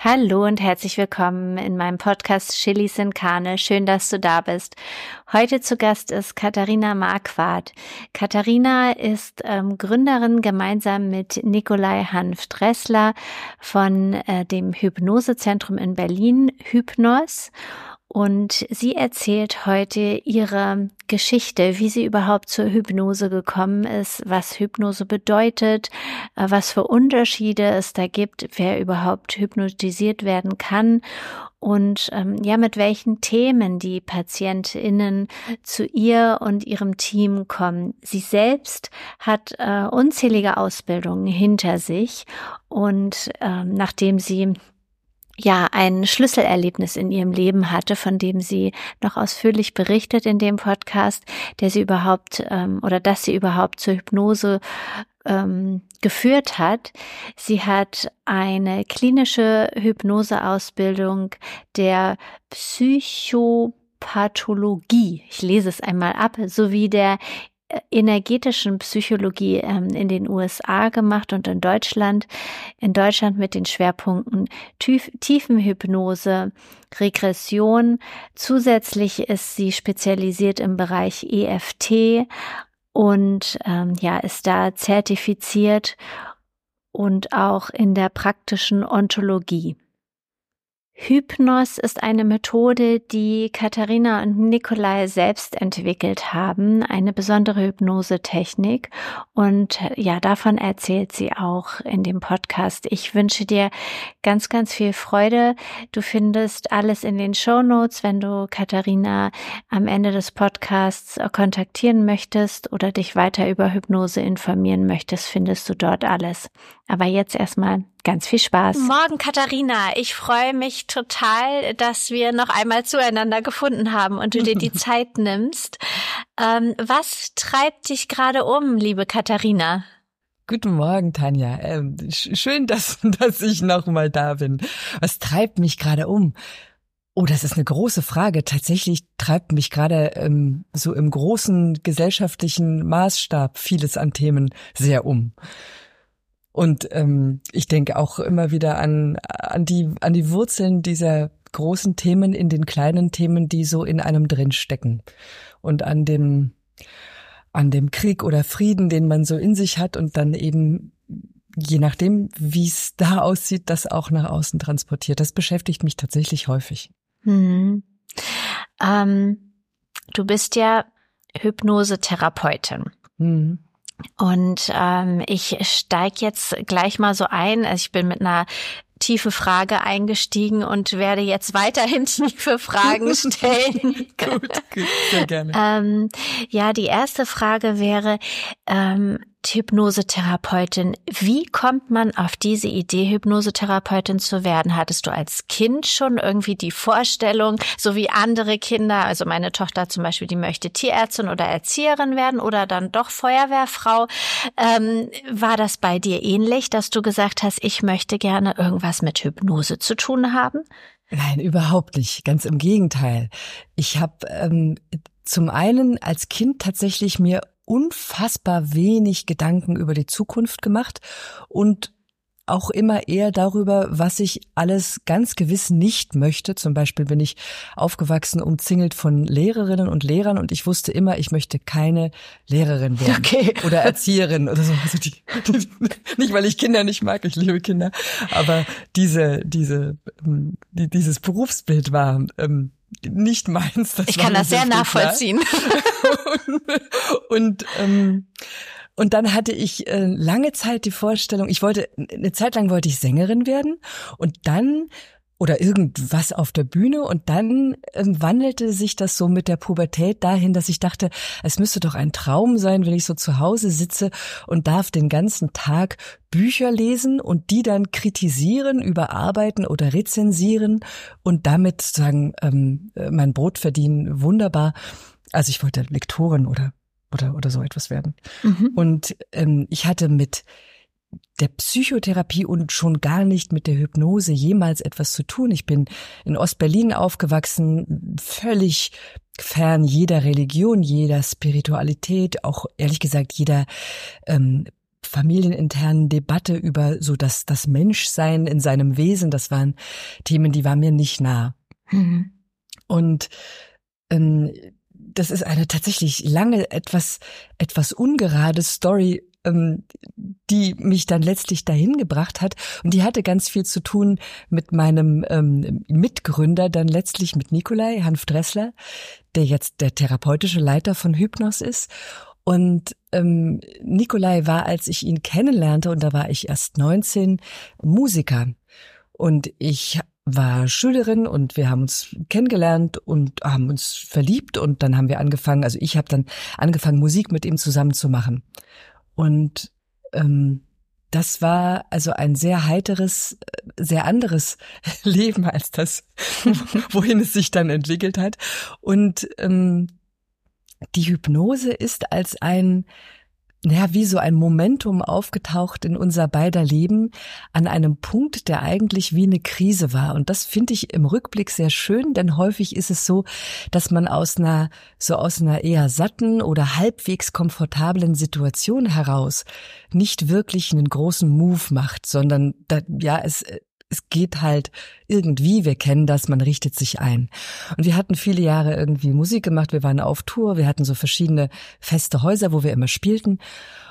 Hallo und herzlich willkommen in meinem Podcast Chilis in Karne. Schön, dass du da bist. Heute zu Gast ist Katharina Marquardt. Katharina ist ähm, Gründerin gemeinsam mit Nikolai Hanf-Dressler von äh, dem Hypnosezentrum in Berlin, Hypnos. Und sie erzählt heute ihre Geschichte, wie sie überhaupt zur Hypnose gekommen ist, was Hypnose bedeutet, äh, was für Unterschiede es da gibt, wer überhaupt hypnotisiert werden kann und ähm, ja, mit welchen Themen die PatientInnen zu ihr und ihrem Team kommen. Sie selbst hat äh, unzählige Ausbildungen hinter sich und ähm, nachdem sie ja ein Schlüsselerlebnis in ihrem Leben hatte, von dem sie noch ausführlich berichtet in dem Podcast, der sie überhaupt ähm, oder dass sie überhaupt zur Hypnose ähm, geführt hat. Sie hat eine klinische Hypnoseausbildung der Psychopathologie, ich lese es einmal ab, sowie der energetischen Psychologie ähm, in den USA gemacht und in Deutschland. In Deutschland mit den Schwerpunkten Tief Tiefenhypnose, Regression. Zusätzlich ist sie spezialisiert im Bereich EFT und ähm, ja, ist da zertifiziert und auch in der praktischen Ontologie. Hypnos ist eine Methode, die Katharina und Nikolai selbst entwickelt haben, eine besondere Hypnosetechnik. Und ja, davon erzählt sie auch in dem Podcast. Ich wünsche dir ganz, ganz viel Freude. Du findest alles in den Show Notes, wenn du Katharina am Ende des Podcasts kontaktieren möchtest oder dich weiter über Hypnose informieren möchtest, findest du dort alles. Aber jetzt erstmal ganz viel Spaß. Morgen, Katharina. Ich freue mich total, dass wir noch einmal zueinander gefunden haben und du dir die Zeit nimmst. Ähm, was treibt dich gerade um, liebe Katharina? Guten Morgen, Tanja. Ähm, schön, dass, dass ich noch mal da bin. Was treibt mich gerade um? Oh, das ist eine große Frage. Tatsächlich treibt mich gerade ähm, so im großen gesellschaftlichen Maßstab vieles an Themen sehr um. Und ähm, ich denke auch immer wieder an, an, die, an die Wurzeln dieser großen Themen in den kleinen Themen, die so in einem drin stecken. Und an dem, an dem Krieg oder Frieden, den man so in sich hat und dann eben je nachdem, wie es da aussieht, das auch nach außen transportiert. Das beschäftigt mich tatsächlich häufig. Hm. Ähm, du bist ja Hypnosetherapeutin. Hm. Und ähm, ich steige jetzt gleich mal so ein. Also ich bin mit einer tiefe Frage eingestiegen und werde jetzt weiterhin tiefe Fragen stellen. gut, gut, sehr gerne. ähm, ja, die erste Frage wäre, ähm, Hypnosetherapeutin. Wie kommt man auf diese Idee, Hypnosetherapeutin zu werden? Hattest du als Kind schon irgendwie die Vorstellung, so wie andere Kinder, also meine Tochter zum Beispiel, die möchte Tierärztin oder Erzieherin werden oder dann doch Feuerwehrfrau. Ähm, war das bei dir ähnlich, dass du gesagt hast, ich möchte gerne irgendwas mit Hypnose zu tun haben? Nein, überhaupt nicht. Ganz im Gegenteil. Ich habe ähm, zum einen als Kind tatsächlich mir unfassbar wenig Gedanken über die Zukunft gemacht und auch immer eher darüber, was ich alles ganz gewiss nicht möchte. Zum Beispiel bin ich aufgewachsen, umzingelt von Lehrerinnen und Lehrern und ich wusste immer, ich möchte keine Lehrerin werden okay. oder Erzieherin oder so. Also die, die, nicht, weil ich Kinder nicht mag, ich liebe Kinder, aber diese, diese, ähm, die, dieses Berufsbild war ähm, nicht meins. Das ich kann das sehr nachvollziehen. und, und ähm, und dann hatte ich äh, lange Zeit die Vorstellung, ich wollte, eine Zeit lang wollte ich Sängerin werden und dann oder irgendwas auf der Bühne und dann äh, wandelte sich das so mit der Pubertät dahin, dass ich dachte, es müsste doch ein Traum sein, wenn ich so zu Hause sitze und darf den ganzen Tag Bücher lesen und die dann kritisieren, überarbeiten oder rezensieren und damit sagen, ähm, äh, mein Brot verdienen, wunderbar. Also ich wollte Lektorin oder oder oder so etwas werden. Mhm. Und ähm, ich hatte mit der Psychotherapie und schon gar nicht mit der Hypnose jemals etwas zu tun. Ich bin in Ostberlin aufgewachsen, völlig fern jeder Religion, jeder Spiritualität, auch ehrlich gesagt jeder ähm, familieninternen Debatte über so das, das Menschsein in seinem Wesen. Das waren Themen, die waren mir nicht nah. Mhm. Und ähm, das ist eine tatsächlich lange, etwas, etwas ungerade Story, ähm, die mich dann letztlich dahin gebracht hat. Und die hatte ganz viel zu tun mit meinem ähm, Mitgründer, dann letztlich mit Nikolai Hanf Dressler, der jetzt der therapeutische Leiter von Hypnos ist. Und ähm, Nikolai war, als ich ihn kennenlernte, und da war ich erst 19, Musiker. Und ich war Schülerin und wir haben uns kennengelernt und haben uns verliebt und dann haben wir angefangen, also ich habe dann angefangen, Musik mit ihm zusammen zu machen. Und ähm, das war also ein sehr heiteres, sehr anderes Leben als das, wohin es sich dann entwickelt hat. Und ähm, die Hypnose ist als ein naja, wie so ein Momentum aufgetaucht in unser beider Leben an einem Punkt, der eigentlich wie eine Krise war. Und das finde ich im Rückblick sehr schön, denn häufig ist es so, dass man aus einer, so aus einer eher satten oder halbwegs komfortablen Situation heraus nicht wirklich einen großen Move macht, sondern da, ja, es, es geht halt irgendwie, wir kennen das, man richtet sich ein. Und wir hatten viele Jahre irgendwie Musik gemacht, wir waren auf Tour, wir hatten so verschiedene feste Häuser, wo wir immer spielten.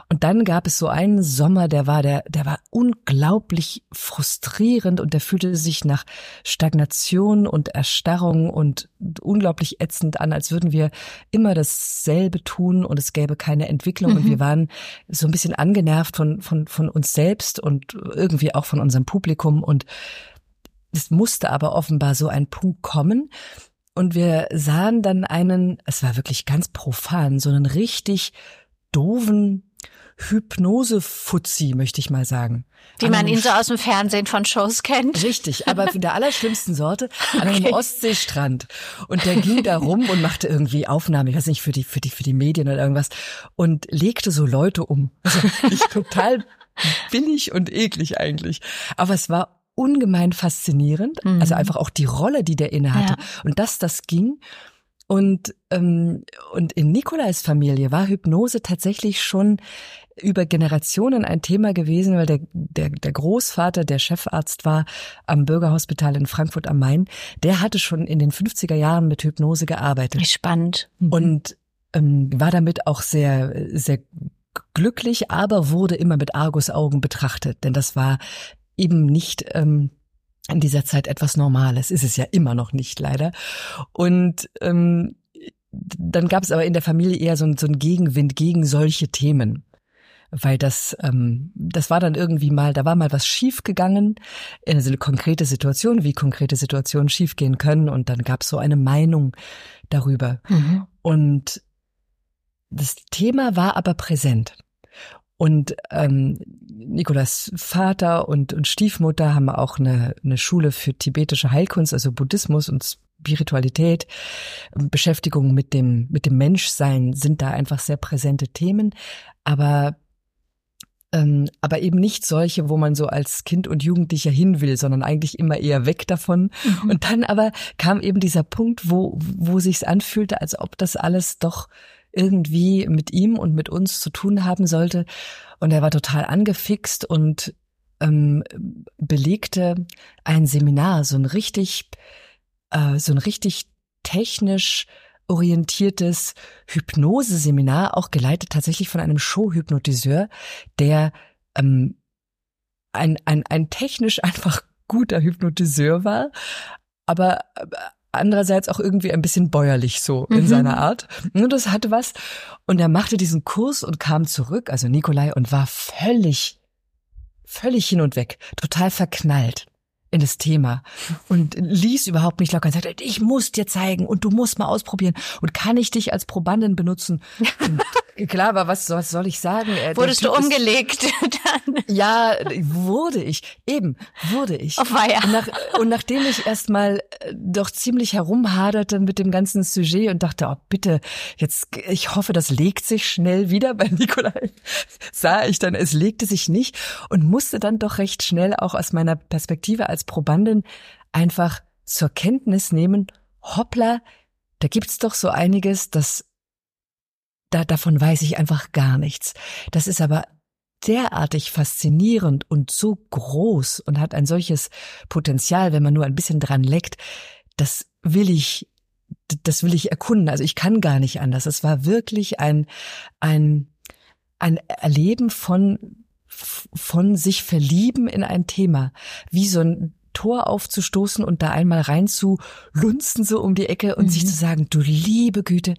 Und dann gab es so einen Sommer, der war der, der war unglaublich frustrierend und der fühlte sich nach Stagnation und Erstarrung und unglaublich ätzend an, als würden wir immer dasselbe tun und es gäbe keine Entwicklung. Mhm. und wir waren so ein bisschen angenervt von, von, von uns selbst und irgendwie auch von unserem Publikum. Und es musste aber offenbar so ein Punkt kommen, und wir sahen dann einen, es war wirklich ganz profan, so einen richtig doofen Hypnose-Fuzzi, möchte ich mal sagen. Wie man ihn so aus dem Fernsehen von Shows kennt. Richtig, aber von der allerschlimmsten Sorte an einem okay. Ostseestrand. Und der ging da rum und machte irgendwie Aufnahmen, ich weiß nicht, für die, für die, für die Medien oder irgendwas und legte so Leute um. Also nicht total billig und eklig eigentlich. Aber es war ungemein faszinierend. Mhm. Also einfach auch die Rolle, die der inne hatte. Ja. Und dass das ging. Und, ähm, und in Nikolais Familie war Hypnose tatsächlich schon über Generationen ein Thema gewesen, weil der, der, der Großvater, der Chefarzt war am Bürgerhospital in Frankfurt am Main, der hatte schon in den 50er Jahren mit Hypnose gearbeitet. Spannend. Mhm. Und ähm, war damit auch sehr, sehr glücklich, aber wurde immer mit Argusaugen betrachtet, denn das war eben nicht ähm, in dieser Zeit etwas Normales. Ist es ja immer noch nicht, leider. Und ähm, dann gab es aber in der Familie eher so, ein, so einen Gegenwind gegen solche Themen weil das ähm, das war dann irgendwie mal, da war mal was schiefgegangen, also eine konkrete Situation, wie konkrete Situationen schiefgehen können und dann gab es so eine Meinung darüber. Mhm. Und das Thema war aber präsent. Und ähm, Nikolas Vater und, und Stiefmutter haben auch eine, eine Schule für tibetische Heilkunst, also Buddhismus und Spiritualität, Beschäftigung mit dem, mit dem Menschsein sind da einfach sehr präsente Themen. Aber ähm, aber eben nicht solche, wo man so als Kind und Jugendlicher hin will, sondern eigentlich immer eher weg davon. Mhm. Und dann aber kam eben dieser Punkt, wo, wo sich's anfühlte, als ob das alles doch irgendwie mit ihm und mit uns zu tun haben sollte. Und er war total angefixt und ähm, belegte ein Seminar, so ein richtig, äh, so ein richtig technisch orientiertes Hypnoseseminar, auch geleitet tatsächlich von einem Showhypnotiseur, der ähm, ein, ein, ein technisch einfach guter Hypnotiseur war, aber äh, andererseits auch irgendwie ein bisschen bäuerlich so in mhm. seiner Art. Und das hatte was. Und er machte diesen Kurs und kam zurück, also Nikolai, und war völlig, völlig hin und weg, total verknallt in das Thema und ließ überhaupt nicht locker und sagte, ich muss dir zeigen und du musst mal ausprobieren und kann ich dich als Probandin benutzen? Und Klar, aber was, was soll ich sagen? Äh, Wurdest du umgelegt dann? Ja, wurde ich. Eben, wurde ich. Oh, weia. Und, nach, und nachdem ich erstmal äh, doch ziemlich herumhaderte mit dem ganzen Sujet und dachte, oh bitte, jetzt, ich hoffe, das legt sich schnell wieder bei Nikolai, sah ich dann, es legte sich nicht und musste dann doch recht schnell auch aus meiner Perspektive als Probandin einfach zur Kenntnis nehmen, hoppla, da gibt's doch so einiges, das da, davon weiß ich einfach gar nichts. Das ist aber derartig faszinierend und so groß und hat ein solches Potenzial, wenn man nur ein bisschen dran leckt, das will ich, das will ich erkunden. Also ich kann gar nicht anders. Es war wirklich ein, ein, ein Erleben von, von sich verlieben in ein Thema. Wie so ein Tor aufzustoßen und da einmal rein zu lunzen so um die Ecke und mhm. sich zu sagen, du liebe Güte,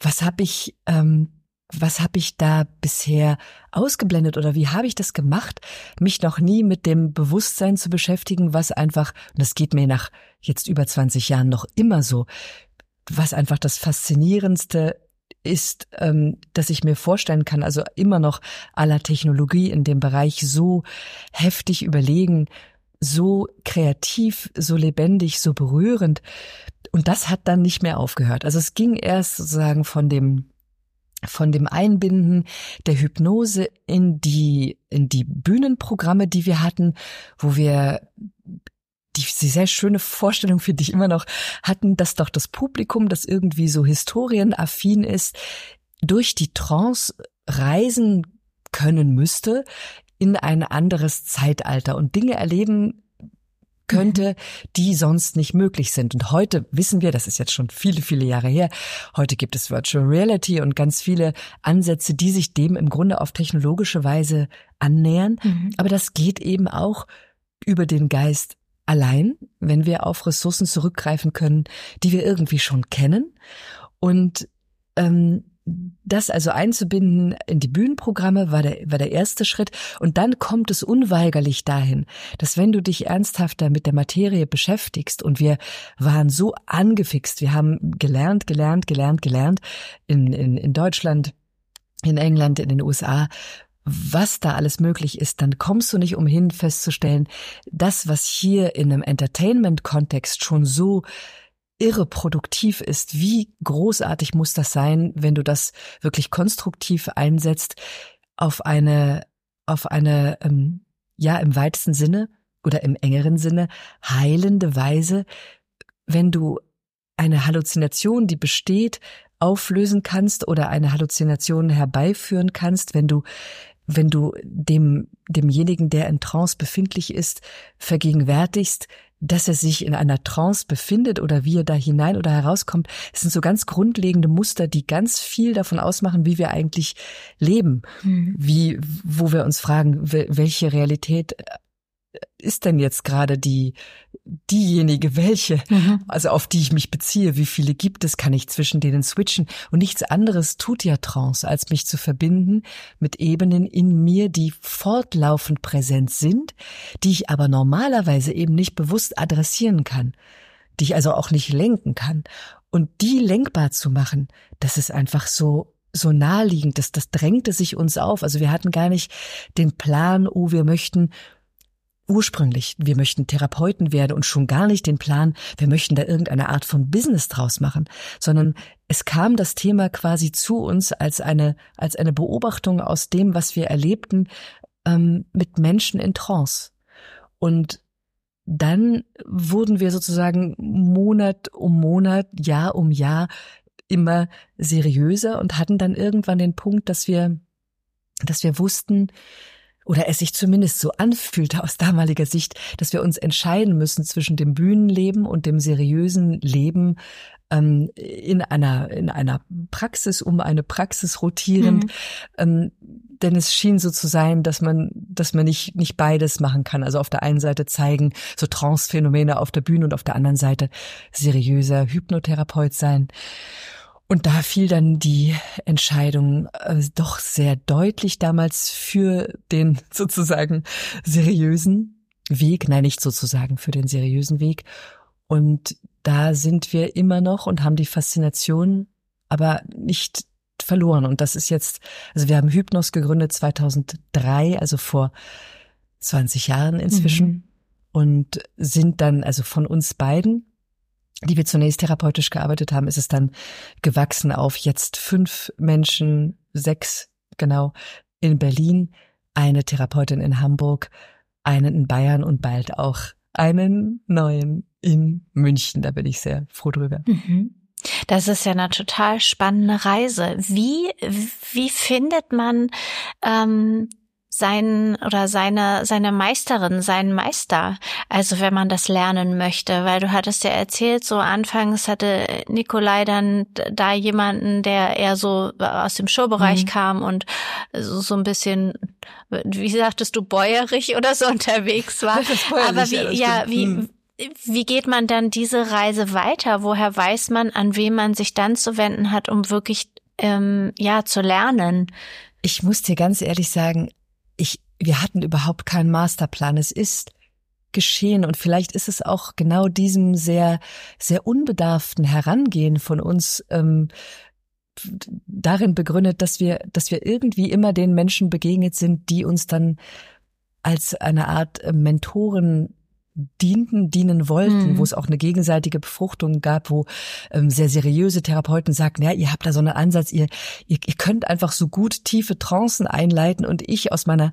was habe ich, ähm, was habe ich da bisher ausgeblendet oder wie habe ich das gemacht, mich noch nie mit dem Bewusstsein zu beschäftigen, was einfach, und das geht mir nach jetzt über 20 Jahren noch immer so, was einfach das Faszinierendste ist, ähm, dass ich mir vorstellen kann, also immer noch aller Technologie in dem Bereich so heftig überlegen, so kreativ, so lebendig, so berührend. Und das hat dann nicht mehr aufgehört. Also es ging erst sozusagen von dem von dem Einbinden der Hypnose in die in die Bühnenprogramme, die wir hatten, wo wir die sehr schöne Vorstellung finde ich immer noch hatten, dass doch das Publikum, das irgendwie so historienaffin ist, durch die Trance reisen können müsste in ein anderes Zeitalter und Dinge erleben könnte, die sonst nicht möglich sind. Und heute wissen wir, das ist jetzt schon viele, viele Jahre her, heute gibt es Virtual Reality und ganz viele Ansätze, die sich dem im Grunde auf technologische Weise annähern. Mhm. Aber das geht eben auch über den Geist allein, wenn wir auf Ressourcen zurückgreifen können, die wir irgendwie schon kennen. Und ähm, das also einzubinden in die Bühnenprogramme war der, war der erste Schritt. Und dann kommt es unweigerlich dahin, dass wenn du dich ernsthafter mit der Materie beschäftigst und wir waren so angefixt, wir haben gelernt, gelernt, gelernt, gelernt in, in, in Deutschland, in England, in den USA, was da alles möglich ist, dann kommst du nicht umhin festzustellen, das, was hier in einem Entertainment-Kontext schon so irre produktiv ist. Wie großartig muss das sein, wenn du das wirklich konstruktiv einsetzt auf eine, auf eine, ähm, ja, im weitesten Sinne oder im engeren Sinne heilende Weise, wenn du eine Halluzination, die besteht, auflösen kannst oder eine Halluzination herbeiführen kannst, wenn du wenn du dem demjenigen, der in Trance befindlich ist, vergegenwärtigst, dass er sich in einer Trance befindet oder wie er da hinein oder herauskommt, es sind so ganz grundlegende Muster, die ganz viel davon ausmachen, wie wir eigentlich leben, mhm. wie, wo wir uns fragen, welche Realität ist denn jetzt gerade die diejenige welche, mhm. also auf die ich mich beziehe, wie viele gibt es, kann ich zwischen denen switchen und nichts anderes tut ja Trance, als mich zu verbinden mit Ebenen in mir, die fortlaufend präsent sind, die ich aber normalerweise eben nicht bewusst adressieren kann, die ich also auch nicht lenken kann und die lenkbar zu machen, das ist einfach so so naheliegend, das, das drängte sich uns auf. Also wir hatten gar nicht den Plan, oh, wir möchten ursprünglich, wir möchten Therapeuten werden und schon gar nicht den Plan, wir möchten da irgendeine Art von Business draus machen, sondern es kam das Thema quasi zu uns als eine, als eine Beobachtung aus dem, was wir erlebten, ähm, mit Menschen in Trance. Und dann wurden wir sozusagen Monat um Monat, Jahr um Jahr immer seriöser und hatten dann irgendwann den Punkt, dass wir, dass wir wussten, oder es sich zumindest so anfühlte aus damaliger Sicht, dass wir uns entscheiden müssen zwischen dem Bühnenleben und dem seriösen Leben ähm, in einer in einer Praxis um eine Praxis rotierend. Mhm. Ähm, denn es schien so zu sein, dass man, dass man nicht, nicht beides machen kann. Also auf der einen Seite zeigen so Trance-Phänomene auf der Bühne und auf der anderen Seite seriöser Hypnotherapeut sein. Und da fiel dann die Entscheidung äh, doch sehr deutlich damals für den sozusagen seriösen Weg, nein, nicht sozusagen für den seriösen Weg. Und da sind wir immer noch und haben die Faszination, aber nicht verloren. Und das ist jetzt, also wir haben Hypnos gegründet 2003, also vor 20 Jahren inzwischen. Mhm. Und sind dann, also von uns beiden, die wir zunächst therapeutisch gearbeitet haben, ist es dann gewachsen auf jetzt fünf Menschen, sechs genau, in Berlin, eine Therapeutin in Hamburg, einen in Bayern und bald auch einen neuen in München. Da bin ich sehr froh drüber. Mhm. Das ist ja eine total spannende Reise. Wie, wie findet man ähm, sein oder seine seine Meisterin, seinen Meister. Also wenn man das lernen möchte, weil du hattest ja erzählt, so anfangs hatte Nikolai dann da jemanden, der eher so aus dem Showbereich mhm. kam und so, so ein bisschen, wie sagtest du, bäuerig oder so unterwegs war. Aber wie, ja, wie mhm. Wie geht man dann diese Reise weiter? Woher weiß man, an wen man sich dann zu wenden hat, um wirklich ähm, ja zu lernen? Ich muss dir ganz ehrlich sagen, wir hatten überhaupt keinen Masterplan. Es ist geschehen und vielleicht ist es auch genau diesem sehr, sehr unbedarften Herangehen von uns ähm, darin begründet, dass wir, dass wir irgendwie immer den Menschen begegnet sind, die uns dann als eine Art äh, Mentoren dienten, dienen wollten, mhm. wo es auch eine gegenseitige Befruchtung gab, wo ähm, sehr seriöse Therapeuten sagten, ja, ihr habt da so einen Ansatz, ihr, ihr, ihr könnt einfach so gut tiefe Trancen einleiten und ich aus meiner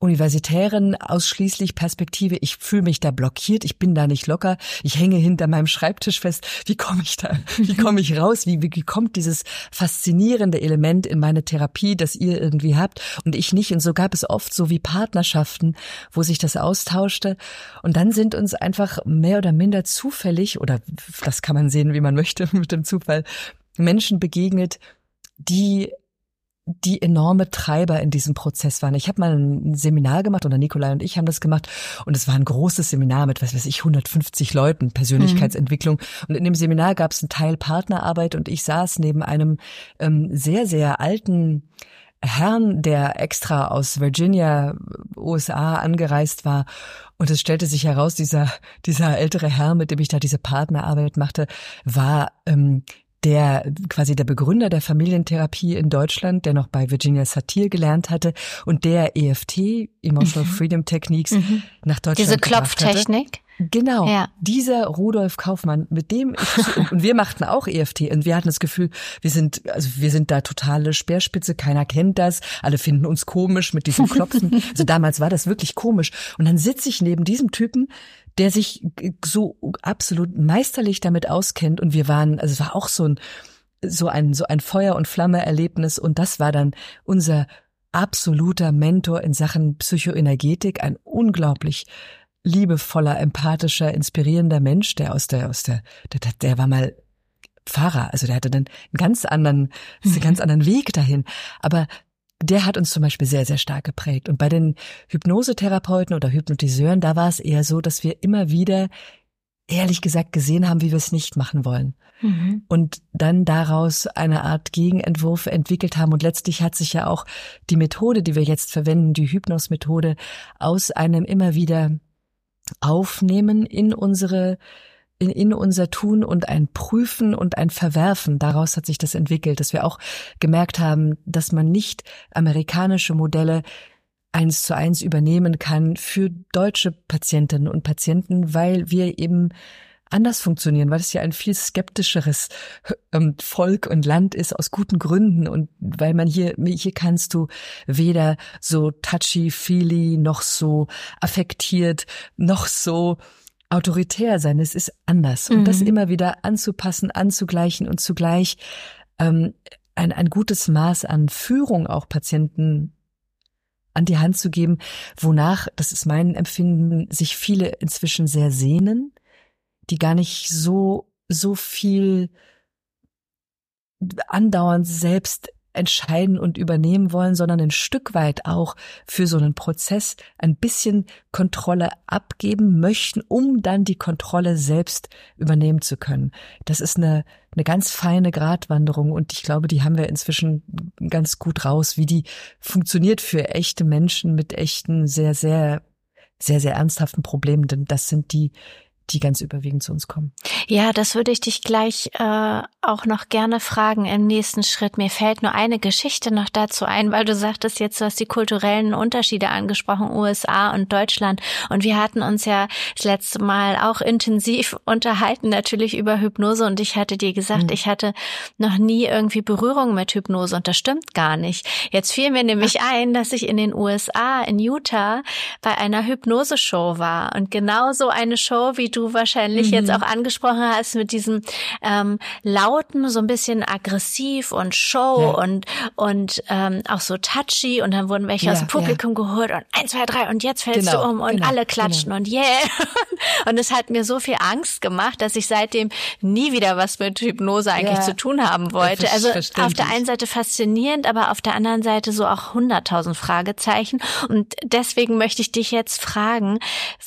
universitären ausschließlich Perspektive, ich fühle mich da blockiert, ich bin da nicht locker, ich hänge hinter meinem Schreibtisch fest. Wie komme ich da, wie komme ich raus? Wie, wie kommt dieses faszinierende Element in meine Therapie, das ihr irgendwie habt und ich nicht? Und so gab es oft so wie Partnerschaften, wo sich das austauschte. Und dann sind uns einfach mehr oder minder zufällig, oder das kann man sehen, wie man möchte mit dem Zufall, Menschen begegnet, die die enorme Treiber in diesem Prozess waren. Ich habe mal ein Seminar gemacht oder Nikolai und ich haben das gemacht und es war ein großes Seminar mit, was weiß ich, 150 Leuten, Persönlichkeitsentwicklung. Mhm. Und in dem Seminar gab es einen Teil Partnerarbeit und ich saß neben einem ähm, sehr, sehr alten Herrn, der extra aus Virginia, USA angereist war. Und es stellte sich heraus, dieser, dieser ältere Herr, mit dem ich da diese Partnerarbeit machte, war ähm, der quasi der Begründer der Familientherapie in Deutschland, der noch bei Virginia Satir gelernt hatte und der EFT, Emotional mhm. Freedom Techniques, mhm. nach Deutschland Diese Klopftechnik? Genau, ja. dieser Rudolf Kaufmann, mit dem ich, und wir machten auch EFT und wir hatten das Gefühl, wir sind, also wir sind da totale Speerspitze, keiner kennt das, alle finden uns komisch mit diesem Klopfen. Also damals war das wirklich komisch. Und dann sitze ich neben diesem Typen, der sich so absolut meisterlich damit auskennt. Und wir waren, also es war auch so ein, so ein, so ein Feuer- und Flamme-Erlebnis. Und das war dann unser absoluter Mentor in Sachen Psychoenergetik, ein unglaublich liebevoller, empathischer, inspirierender Mensch, der aus der, aus der, der, der war mal Pfarrer, also der hatte dann einen ganz anderen, einen ganz anderen Weg dahin. Aber der hat uns zum Beispiel sehr, sehr stark geprägt. Und bei den Hypnosetherapeuten oder Hypnotiseuren, da war es eher so, dass wir immer wieder, ehrlich gesagt, gesehen haben, wie wir es nicht machen wollen. Mhm. Und dann daraus eine Art Gegenentwurf entwickelt haben. Und letztlich hat sich ja auch die Methode, die wir jetzt verwenden, die Hypnos-Methode, aus einem immer wieder Aufnehmen in unsere in, in unser Tun und ein Prüfen und ein Verwerfen. Daraus hat sich das entwickelt, dass wir auch gemerkt haben, dass man nicht amerikanische Modelle eins zu eins übernehmen kann für deutsche Patientinnen und Patienten, weil wir eben anders funktionieren, weil es ja ein viel skeptischeres ähm, Volk und Land ist aus guten Gründen und weil man hier hier kannst du weder so touchy feely noch so affektiert noch so autoritär sein. Es ist anders. Und das mhm. immer wieder anzupassen, anzugleichen und zugleich ähm, ein, ein gutes Maß an Führung auch Patienten an die Hand zu geben, wonach, das ist mein Empfinden, sich viele inzwischen sehr sehnen, die gar nicht so, so viel andauernd selbst entscheiden und übernehmen wollen, sondern ein Stück weit auch für so einen Prozess ein bisschen Kontrolle abgeben möchten, um dann die Kontrolle selbst übernehmen zu können. Das ist eine, eine ganz feine Gratwanderung und ich glaube, die haben wir inzwischen ganz gut raus, wie die funktioniert für echte Menschen mit echten, sehr, sehr, sehr, sehr ernsthaften Problemen, denn das sind die, die ganz überwiegend zu uns kommen. Ja, das würde ich dich gleich äh, auch noch gerne fragen im nächsten Schritt. Mir fällt nur eine Geschichte noch dazu ein, weil du sagtest jetzt, du hast die kulturellen Unterschiede angesprochen, USA und Deutschland. Und wir hatten uns ja das letzte Mal auch intensiv unterhalten, natürlich über Hypnose. Und ich hatte dir gesagt, mhm. ich hatte noch nie irgendwie Berührung mit Hypnose. Und das stimmt gar nicht. Jetzt fiel mir nämlich ein, dass ich in den USA, in Utah, bei einer Hypnose-Show war. Und genau so eine Show, wie du wahrscheinlich mhm. jetzt auch angesprochen hast, mit diesem ähm, lauten, so ein bisschen aggressiv und Show ja. und und ähm, auch so touchy. Und dann wurden welche ja, aus dem Publikum ja. geholt und eins, zwei, drei und jetzt fällst genau, du um und genau, alle klatschen genau. und yeah. und es hat mir so viel Angst gemacht, dass ich seitdem nie wieder was mit Hypnose eigentlich zu tun haben wollte. Also auf der einen Seite faszinierend, aber auf der anderen Seite so auch hunderttausend Fragezeichen. Und deswegen möchte ich dich jetzt fragen,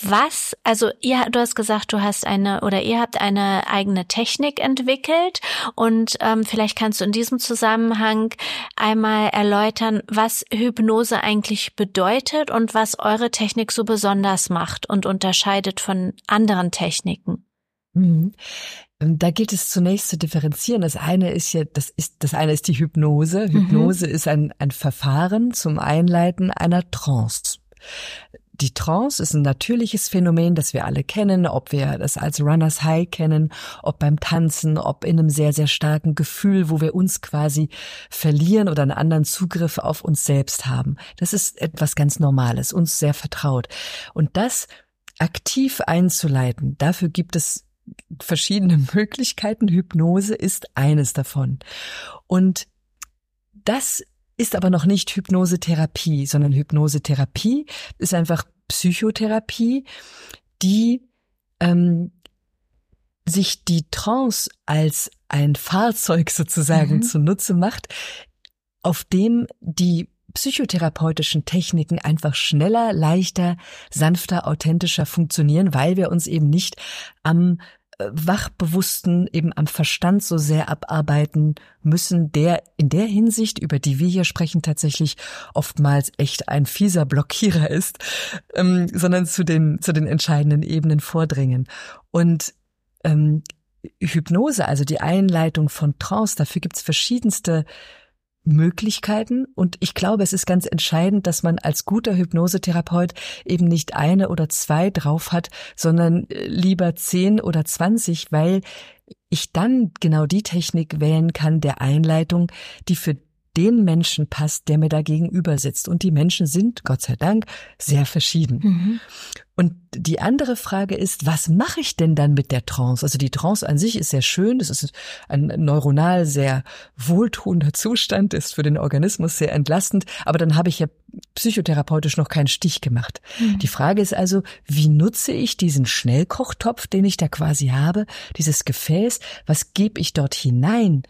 was, also ihr, du hast gesagt, du hast eine oder ihr habt eine eigene Technik entwickelt und ähm, vielleicht kannst du in diesem Zusammenhang einmal erläutern, was Hypnose eigentlich bedeutet und was eure Technik so besonders macht und unterscheidet von anderen Techniken. Mhm. Da gilt es zunächst zu differenzieren. Das eine ist ja, das ist, das eine ist die Hypnose. Mhm. Hypnose mhm. ist ein, ein Verfahren zum Einleiten einer Trance. Die Trance ist ein natürliches Phänomen, das wir alle kennen, ob wir das als Runners High kennen, ob beim Tanzen, ob in einem sehr, sehr starken Gefühl, wo wir uns quasi verlieren oder einen anderen Zugriff auf uns selbst haben. Das ist etwas ganz Normales, uns sehr vertraut. Und das aktiv einzuleiten, dafür gibt es verschiedene Möglichkeiten. Hypnose ist eines davon. Und das ist aber noch nicht Hypnosetherapie, sondern Hypnosetherapie ist einfach Psychotherapie, die ähm, sich die Trance als ein Fahrzeug sozusagen mhm. zunutze macht, auf dem die psychotherapeutischen Techniken einfach schneller, leichter, sanfter, authentischer funktionieren, weil wir uns eben nicht am Wachbewussten eben am Verstand so sehr abarbeiten müssen, der in der Hinsicht, über die wir hier sprechen, tatsächlich oftmals echt ein fieser Blockierer ist, ähm, sondern zu den, zu den entscheidenden Ebenen vordringen. Und ähm, Hypnose, also die Einleitung von Trance, dafür gibt's verschiedenste Möglichkeiten. Und ich glaube, es ist ganz entscheidend, dass man als guter Hypnosetherapeut eben nicht eine oder zwei drauf hat, sondern äh, lieber zehn oder zwanzig, weil ich dann genau die Technik wählen kann der Einleitung, die für den Menschen passt, der mir da gegenüber sitzt. Und die Menschen sind, Gott sei Dank, sehr verschieden. Mhm. Und die andere Frage ist, was mache ich denn dann mit der Trance? Also die Trance an sich ist sehr schön, das ist ein neuronal sehr wohltuender Zustand, ist für den Organismus sehr entlastend, aber dann habe ich ja psychotherapeutisch noch keinen Stich gemacht. Mhm. Die Frage ist also, wie nutze ich diesen Schnellkochtopf, den ich da quasi habe, dieses Gefäß, was gebe ich dort hinein,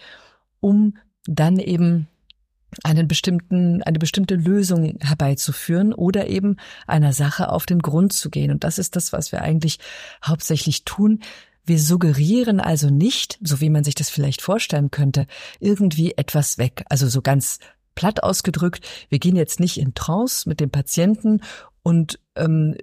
um dann eben einen bestimmten, eine bestimmte Lösung herbeizuführen oder eben einer Sache auf den Grund zu gehen. Und das ist das, was wir eigentlich hauptsächlich tun. Wir suggerieren also nicht, so wie man sich das vielleicht vorstellen könnte, irgendwie etwas weg. Also so ganz platt ausgedrückt, wir gehen jetzt nicht in Trance mit dem Patienten und ähm,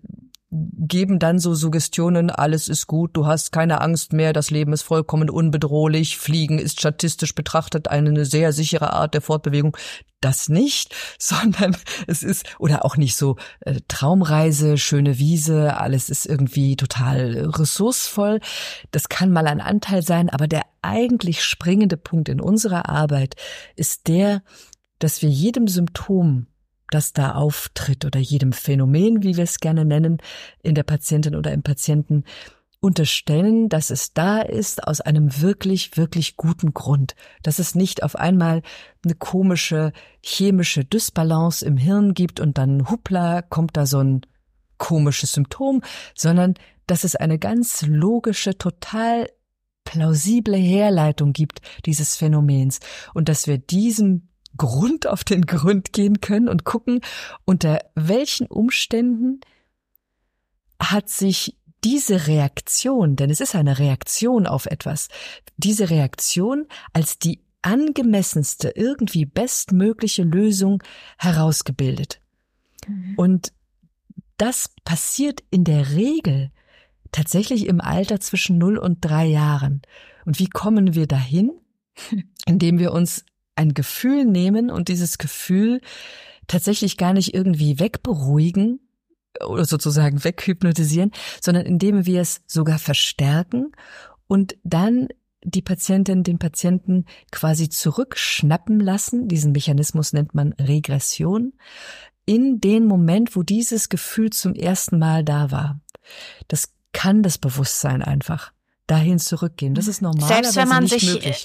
geben dann so Suggestionen, alles ist gut, du hast keine Angst mehr, das Leben ist vollkommen unbedrohlich, Fliegen ist statistisch betrachtet eine sehr sichere Art der Fortbewegung. Das nicht, sondern es ist, oder auch nicht so äh, Traumreise, schöne Wiese, alles ist irgendwie total ressourcevoll. Das kann mal ein Anteil sein, aber der eigentlich springende Punkt in unserer Arbeit ist der, dass wir jedem Symptom das da auftritt oder jedem Phänomen, wie wir es gerne nennen, in der Patientin oder im Patienten unterstellen, dass es da ist aus einem wirklich, wirklich guten Grund, dass es nicht auf einmal eine komische chemische Dysbalance im Hirn gibt und dann hupla kommt da so ein komisches Symptom, sondern dass es eine ganz logische, total plausible Herleitung gibt dieses Phänomens. Und dass wir diesem Grund auf den Grund gehen können und gucken, unter welchen Umständen hat sich diese Reaktion, denn es ist eine Reaktion auf etwas, diese Reaktion als die angemessenste, irgendwie bestmögliche Lösung herausgebildet. Mhm. Und das passiert in der Regel tatsächlich im Alter zwischen 0 und 3 Jahren. Und wie kommen wir dahin? Indem wir uns ein Gefühl nehmen und dieses Gefühl tatsächlich gar nicht irgendwie wegberuhigen oder sozusagen weghypnotisieren, sondern indem wir es sogar verstärken und dann die Patientin den Patienten quasi zurückschnappen lassen. Diesen Mechanismus nennt man Regression in den Moment, wo dieses Gefühl zum ersten Mal da war. Das kann das Bewusstsein einfach dahin zurückgehen. Das ist normal. Selbst wenn man sich möglich.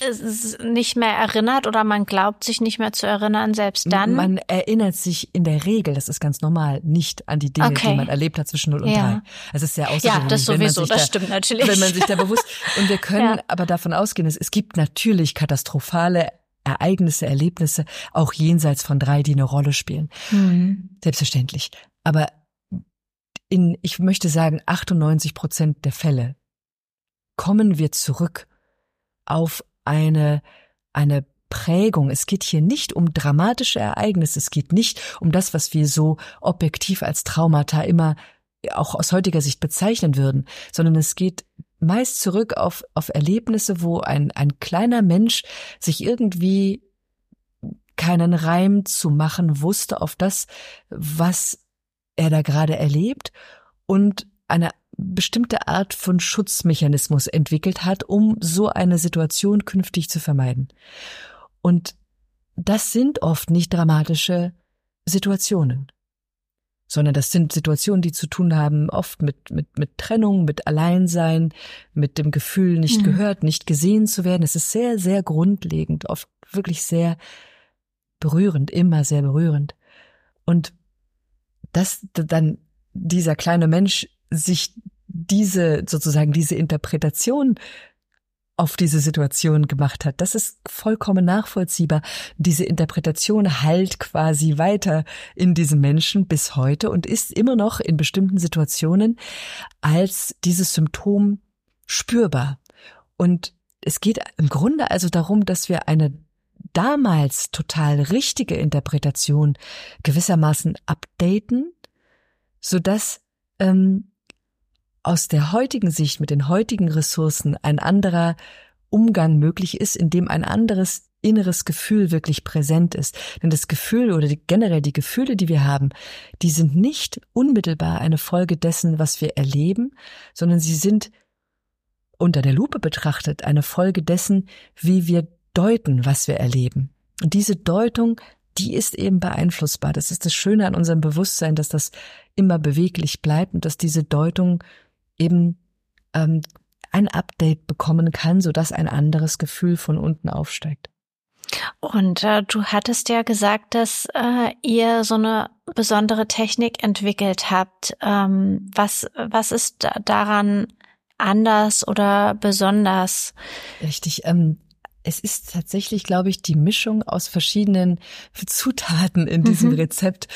nicht mehr erinnert oder man glaubt sich nicht mehr zu erinnern, selbst dann. Man erinnert sich in der Regel, das ist ganz normal, nicht an die Dinge, Okay. die man erlebt hat zwischen 0 und Ja. 3. Es ist sehr ja, außergewöhnlich. das wenn man sowieso, das da, stimmt natürlich. Wenn man sich da bewusst, und wir können Ja. aber davon ausgehen, es, es gibt natürlich katastrophale Ereignisse, Erlebnisse, auch jenseits von drei, die eine Rolle spielen. Hm. Selbstverständlich. Aber in, ich möchte sagen, 98 Prozent der Fälle kommen wir zurück auf eine, eine Prägung. Es geht hier nicht um dramatische Ereignisse. Es geht nicht um das, was wir so objektiv als Traumata immer auch aus heutiger Sicht bezeichnen würden, sondern es geht meist zurück auf, auf Erlebnisse, wo ein, ein kleiner Mensch sich irgendwie keinen Reim zu machen wusste auf das, was er da gerade erlebt und eine bestimmte Art von Schutzmechanismus entwickelt hat, um so eine Situation künftig zu vermeiden. Und das sind oft nicht dramatische Situationen, sondern das sind Situationen, die zu tun haben oft mit, mit, mit Trennung, mit Alleinsein, mit dem Gefühl, nicht Mhm. gehört, nicht gesehen zu werden. Es ist sehr, sehr grundlegend, oft wirklich sehr berührend, immer sehr berührend. Und dass dann dieser kleine Mensch sich diese, sozusagen diese Interpretation auf diese Situation gemacht hat. Das ist vollkommen nachvollziehbar. Diese Interpretation heilt quasi weiter in diesem Menschen bis heute und ist immer noch in bestimmten Situationen als dieses Symptom spürbar. Und es geht im Grunde also darum, dass wir eine damals total richtige Interpretation gewissermaßen updaten, sodass ähm, aus der heutigen Sicht mit den heutigen Ressourcen ein anderer Umgang möglich ist, in dem ein anderes inneres Gefühl wirklich präsent ist. Denn das Gefühl oder die, generell die Gefühle, die wir haben, die sind nicht unmittelbar eine Folge dessen, was wir erleben, sondern sie sind unter der Lupe betrachtet eine Folge dessen, wie wir deuten, was wir erleben. Und diese Deutung, die ist eben beeinflussbar. Das ist das Schöne an unserem Bewusstsein, dass das immer beweglich bleibt und dass diese Deutung eben ähm, ein Update bekommen kann, sodass ein anderes Gefühl von unten aufsteigt. Und äh, du hattest ja gesagt, dass äh, ihr so eine besondere Technik entwickelt habt. Ähm, was, was ist da- daran anders oder besonders? Richtig. Ähm, es ist tatsächlich, glaube ich, die Mischung aus verschiedenen Zutaten in diesem Mhm. Rezept,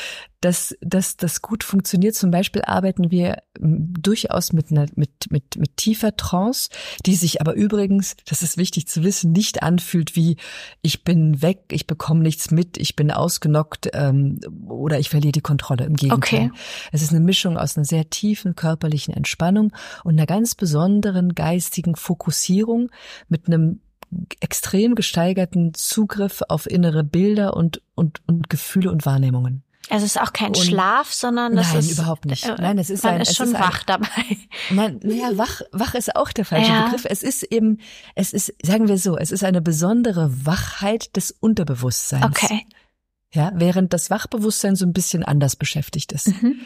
dass, dass das gut funktioniert. Zum Beispiel arbeiten wir ähm, durchaus mit, einer, mit, mit, mit tiefer Trance, die sich aber übrigens, das ist wichtig zu wissen, nicht anfühlt wie ich bin weg, ich bekomme nichts mit, ich bin ausgenockt ähm, oder ich verliere die Kontrolle. Im Gegenteil. Okay. Es ist eine Mischung aus einer sehr tiefen körperlichen Entspannung und einer ganz besonderen geistigen Fokussierung mit einem extrem gesteigerten Zugriff auf innere Bilder und, und, und Gefühle und Wahrnehmungen. Also es ist auch kein Und- Schlaf, sondern das Nein, ist überhaupt nicht. äh, Nein, es ist man ein- ist schon ist ein- wach dabei. Nein, naja, wach, wach ist auch der falsche Ja. Begriff. Es ist eben, es ist, sagen wir so, es ist eine besondere Wachheit des Unterbewusstseins. Okay. Ja, während das Wachbewusstsein so ein bisschen anders beschäftigt ist. Mhm.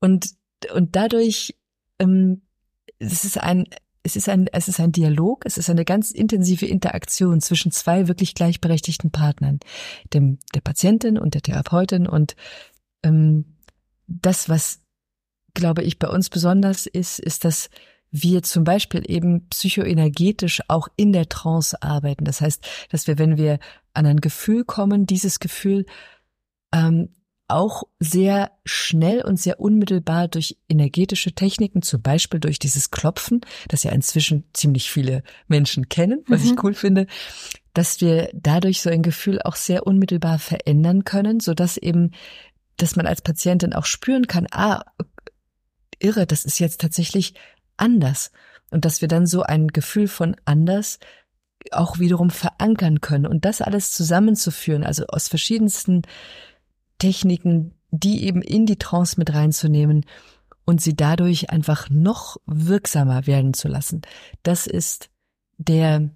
Und, und dadurch, ähm, es ist ein, es ist ein, es ist ein Dialog, es ist eine ganz intensive Interaktion zwischen zwei wirklich gleichberechtigten Partnern, dem, der Patientin und der Therapeutin und, ähm, das, was, glaube ich, bei uns besonders ist, ist, dass wir zum Beispiel eben psychoenergetisch auch in der Trance arbeiten. Das heißt, dass wir, wenn wir an ein Gefühl kommen, dieses Gefühl ähm, auch sehr schnell und sehr unmittelbar durch energetische Techniken, zum Beispiel durch dieses Klopfen, das ja inzwischen ziemlich viele Menschen kennen, was Mhm. ich cool finde, dass wir dadurch so ein Gefühl auch sehr unmittelbar verändern können, so dass eben, dass man als Patientin auch spüren kann, ah, irre, das ist jetzt tatsächlich anders. Und dass wir dann so ein Gefühl von anders auch wiederum verankern können und das alles zusammenzuführen, also aus verschiedensten Techniken, die eben in die Trance mit reinzunehmen und sie dadurch einfach noch wirksamer werden zu lassen. Das ist der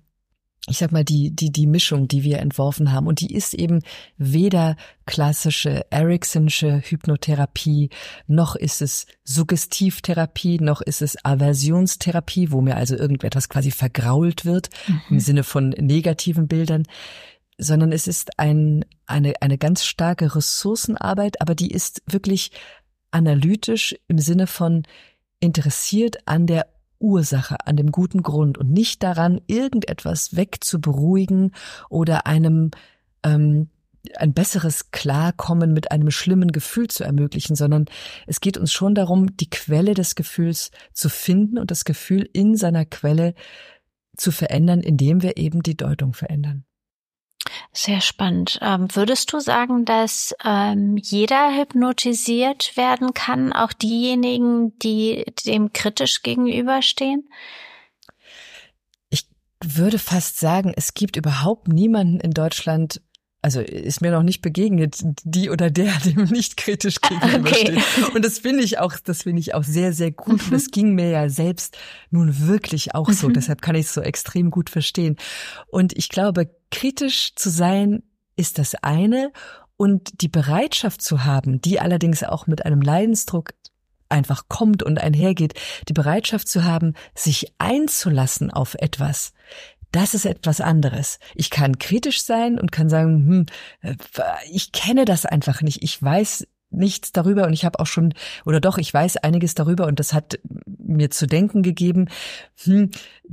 ich sag mal, die, die, die Mischung, die wir entworfen haben. Und die ist eben weder klassische Ericksonsche Hypnotherapie, noch ist es Suggestivtherapie, noch ist es Aversionstherapie, wo mir also irgendetwas quasi vergrault wird, mhm. im Sinne von negativen Bildern, sondern es ist ein, eine, eine ganz starke Ressourcenarbeit, aber die ist wirklich analytisch im Sinne von interessiert an der Ursache, an dem guten Grund und nicht daran, irgendetwas wegzuberuhigen oder einem ähm, ein besseres Klarkommen mit einem schlimmen Gefühl zu ermöglichen, sondern es geht uns schon darum, die Quelle des Gefühls zu finden und das Gefühl in seiner Quelle zu verändern, indem wir eben die Deutung verändern. Sehr spannend. Ähm, würdest du sagen, dass ähm, jeder hypnotisiert werden kann, auch diejenigen, die dem kritisch gegenüberstehen? Ich würde fast sagen, es gibt überhaupt niemanden in Deutschland, also ist mir noch nicht begegnet, die oder der dem nicht kritisch ah, gegenübersteht. Okay. Und das finde ich auch, das finde ich auch sehr, sehr gut. Mhm. Das ging mir ja selbst nun wirklich auch so. Mhm. Deshalb kann ich es so extrem gut verstehen. Und ich glaube, kritisch zu sein ist das eine und die Bereitschaft zu haben, die allerdings auch mit einem Leidensdruck einfach kommt und einhergeht, die Bereitschaft zu haben, sich einzulassen auf etwas, das ist etwas anderes. Ich kann kritisch sein und kann sagen, hm, äh, ich kenne das einfach nicht. Ich weiß nichts darüber und ich habe auch schon, oder doch, ich weiß einiges darüber und das hat mir zu denken gegeben, hm,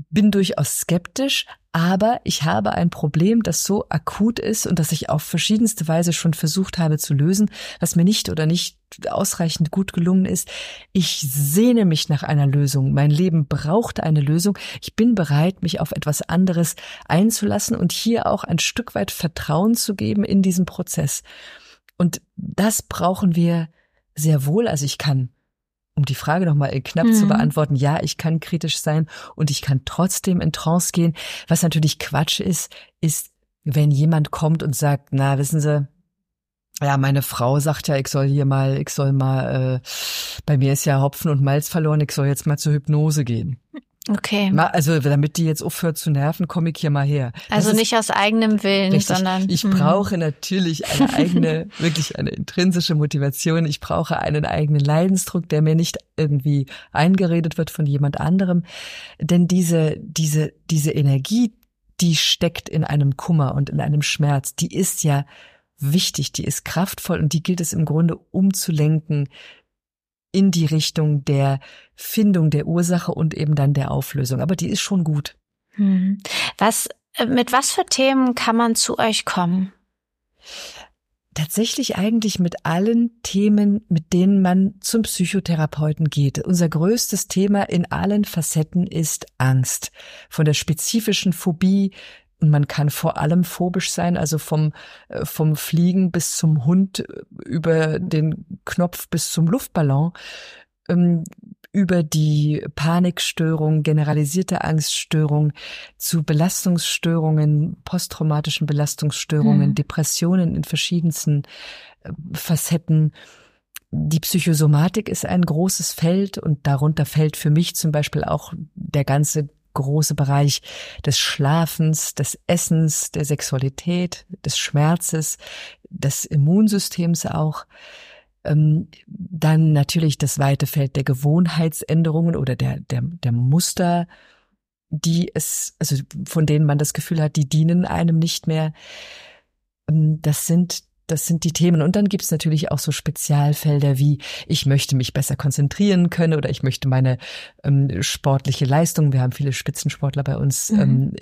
bin durchaus skeptisch, aber ich habe ein Problem, das so akut ist und das ich auf verschiedenste Weise schon versucht habe zu lösen, was mir nicht oder nicht ausreichend gut gelungen ist. Ich sehne mich nach einer Lösung. Mein Leben braucht eine Lösung. Ich bin bereit, mich auf etwas anderes einzulassen und hier auch ein Stück weit Vertrauen zu geben in diesen Prozess. Und das brauchen wir sehr wohl. Also ich kann um die Frage nochmal knapp mhm. zu beantworten, ja, ich kann kritisch sein und ich kann trotzdem in Trance gehen. Was natürlich Quatsch ist, ist, wenn jemand kommt und sagt, na, wissen Sie, ja, meine Frau sagt ja, ich soll hier mal, ich soll mal, äh, bei mir ist ja Hopfen und Malz verloren, ich soll jetzt mal zur Hypnose gehen. Okay. Also damit die jetzt aufhört zu nerven, komme ich hier mal her. Das also nicht aus eigenem Willen, richtig. sondern. Ich hm. brauche natürlich eine eigene, wirklich eine intrinsische Motivation. Ich brauche einen eigenen Leidensdruck, der mir nicht irgendwie eingeredet wird von jemand anderem. Denn diese, diese, diese Energie, die steckt in einem Kummer und in einem Schmerz, die ist ja wichtig, die ist kraftvoll und die gilt es im Grunde umzulenken in die Richtung der Findung der Ursache und eben dann der Auflösung. Aber die ist schon gut. Hm. Was, äh, mit was für Themen kann man zu euch kommen? Tatsächlich eigentlich mit allen Themen, mit denen man zum Psychotherapeuten geht. Unser größtes Thema in allen Facetten ist Angst. Von der spezifischen Phobie und man kann vor allem phobisch sein, also vom, äh, vom Fliegen bis zum Hund, äh, über den Knopf bis zum Luftballon, ähm, über die Panikstörung, generalisierte Angststörung zu Belastungsstörungen, posttraumatischen Belastungsstörungen, mhm. Depressionen in verschiedensten äh, Facetten. Die Psychosomatik ist ein großes Feld und darunter fällt für mich zum Beispiel auch der ganze große Bereich des Schlafens, des Essens, der Sexualität, des Schmerzes, des Immunsystems auch. Ähm, dann natürlich das weite Feld der Gewohnheitsänderungen oder der, der, der Muster, die es, also von denen man das Gefühl hat, die dienen einem nicht mehr. Ähm, das sind das sind die Themen. Und dann gibt es natürlich auch so Spezialfelder wie, ich möchte mich besser konzentrieren können oder ich möchte meine ähm, sportliche Leistung, wir haben viele Spitzensportler bei uns, mhm. ähm,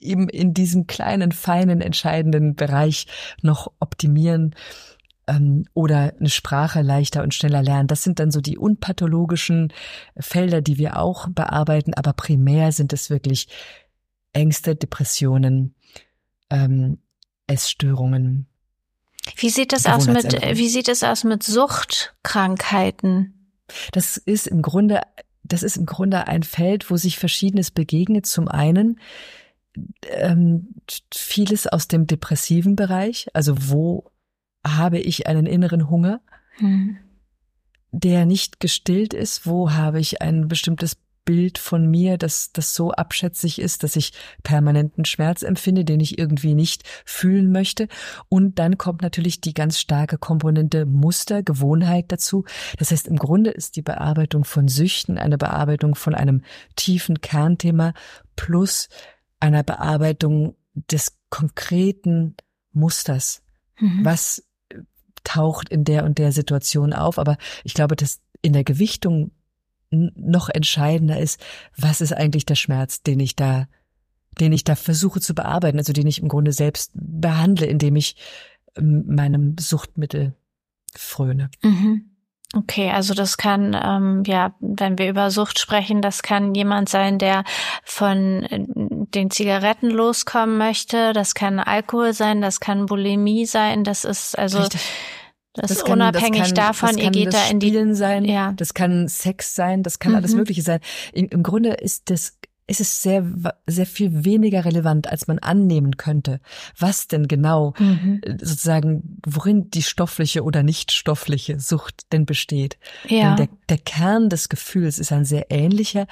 eben in diesem kleinen, feinen, entscheidenden Bereich noch optimieren ähm, oder eine Sprache leichter und schneller lernen. Das sind dann so die unpathologischen Felder, die wir auch bearbeiten, aber primär sind es wirklich Ängste, Depressionen, ähm, Essstörungen, wie sieht das aus mit, wie sieht es aus mit Suchtkrankheiten? Das ist im Grunde das ist im Grunde ein Feld, wo sich Verschiedenes begegnet. Zum einen ähm, vieles aus dem depressiven Bereich, also wo habe ich einen inneren Hunger, hm. der nicht gestillt ist, wo habe ich ein bestimmtes Bild von mir, dass das so abschätzig ist, dass ich permanenten Schmerz empfinde, den ich irgendwie nicht fühlen möchte. Und dann kommt natürlich die ganz starke Komponente Muster, Gewohnheit dazu. Das heißt, im Grunde ist die Bearbeitung von Süchten eine Bearbeitung von einem tiefen Kernthema plus einer Bearbeitung des konkreten Musters. Mhm. Was taucht in der und der Situation auf? Aber ich glaube, dass in der Gewichtung noch entscheidender ist, was ist eigentlich der Schmerz, den ich da, den ich da versuche zu bearbeiten, also den ich im Grunde selbst behandle, indem ich ähm, meinem Suchtmittel fröne. Mhm. Okay, also das kann, ähm, ja, wenn wir über Sucht sprechen, das kann jemand sein, der von äh, den Zigaretten loskommen möchte. Das kann Alkohol sein, das kann Bulimie sein. Das ist also Richtig. Das, das ist kann, unabhängig das kann, davon, das ihr geht da in die Spielen sein, ja. das kann Sex sein, das kann mhm. alles Mögliche sein. Im, Im Grunde ist das ist es sehr, sehr viel weniger relevant, als man annehmen könnte. Was denn genau mhm. Äh, sozusagen, worin die stoffliche oder nicht stoffliche Sucht denn besteht. Ja. Denn der, der Kern des Gefühls ist ein sehr ähnlicher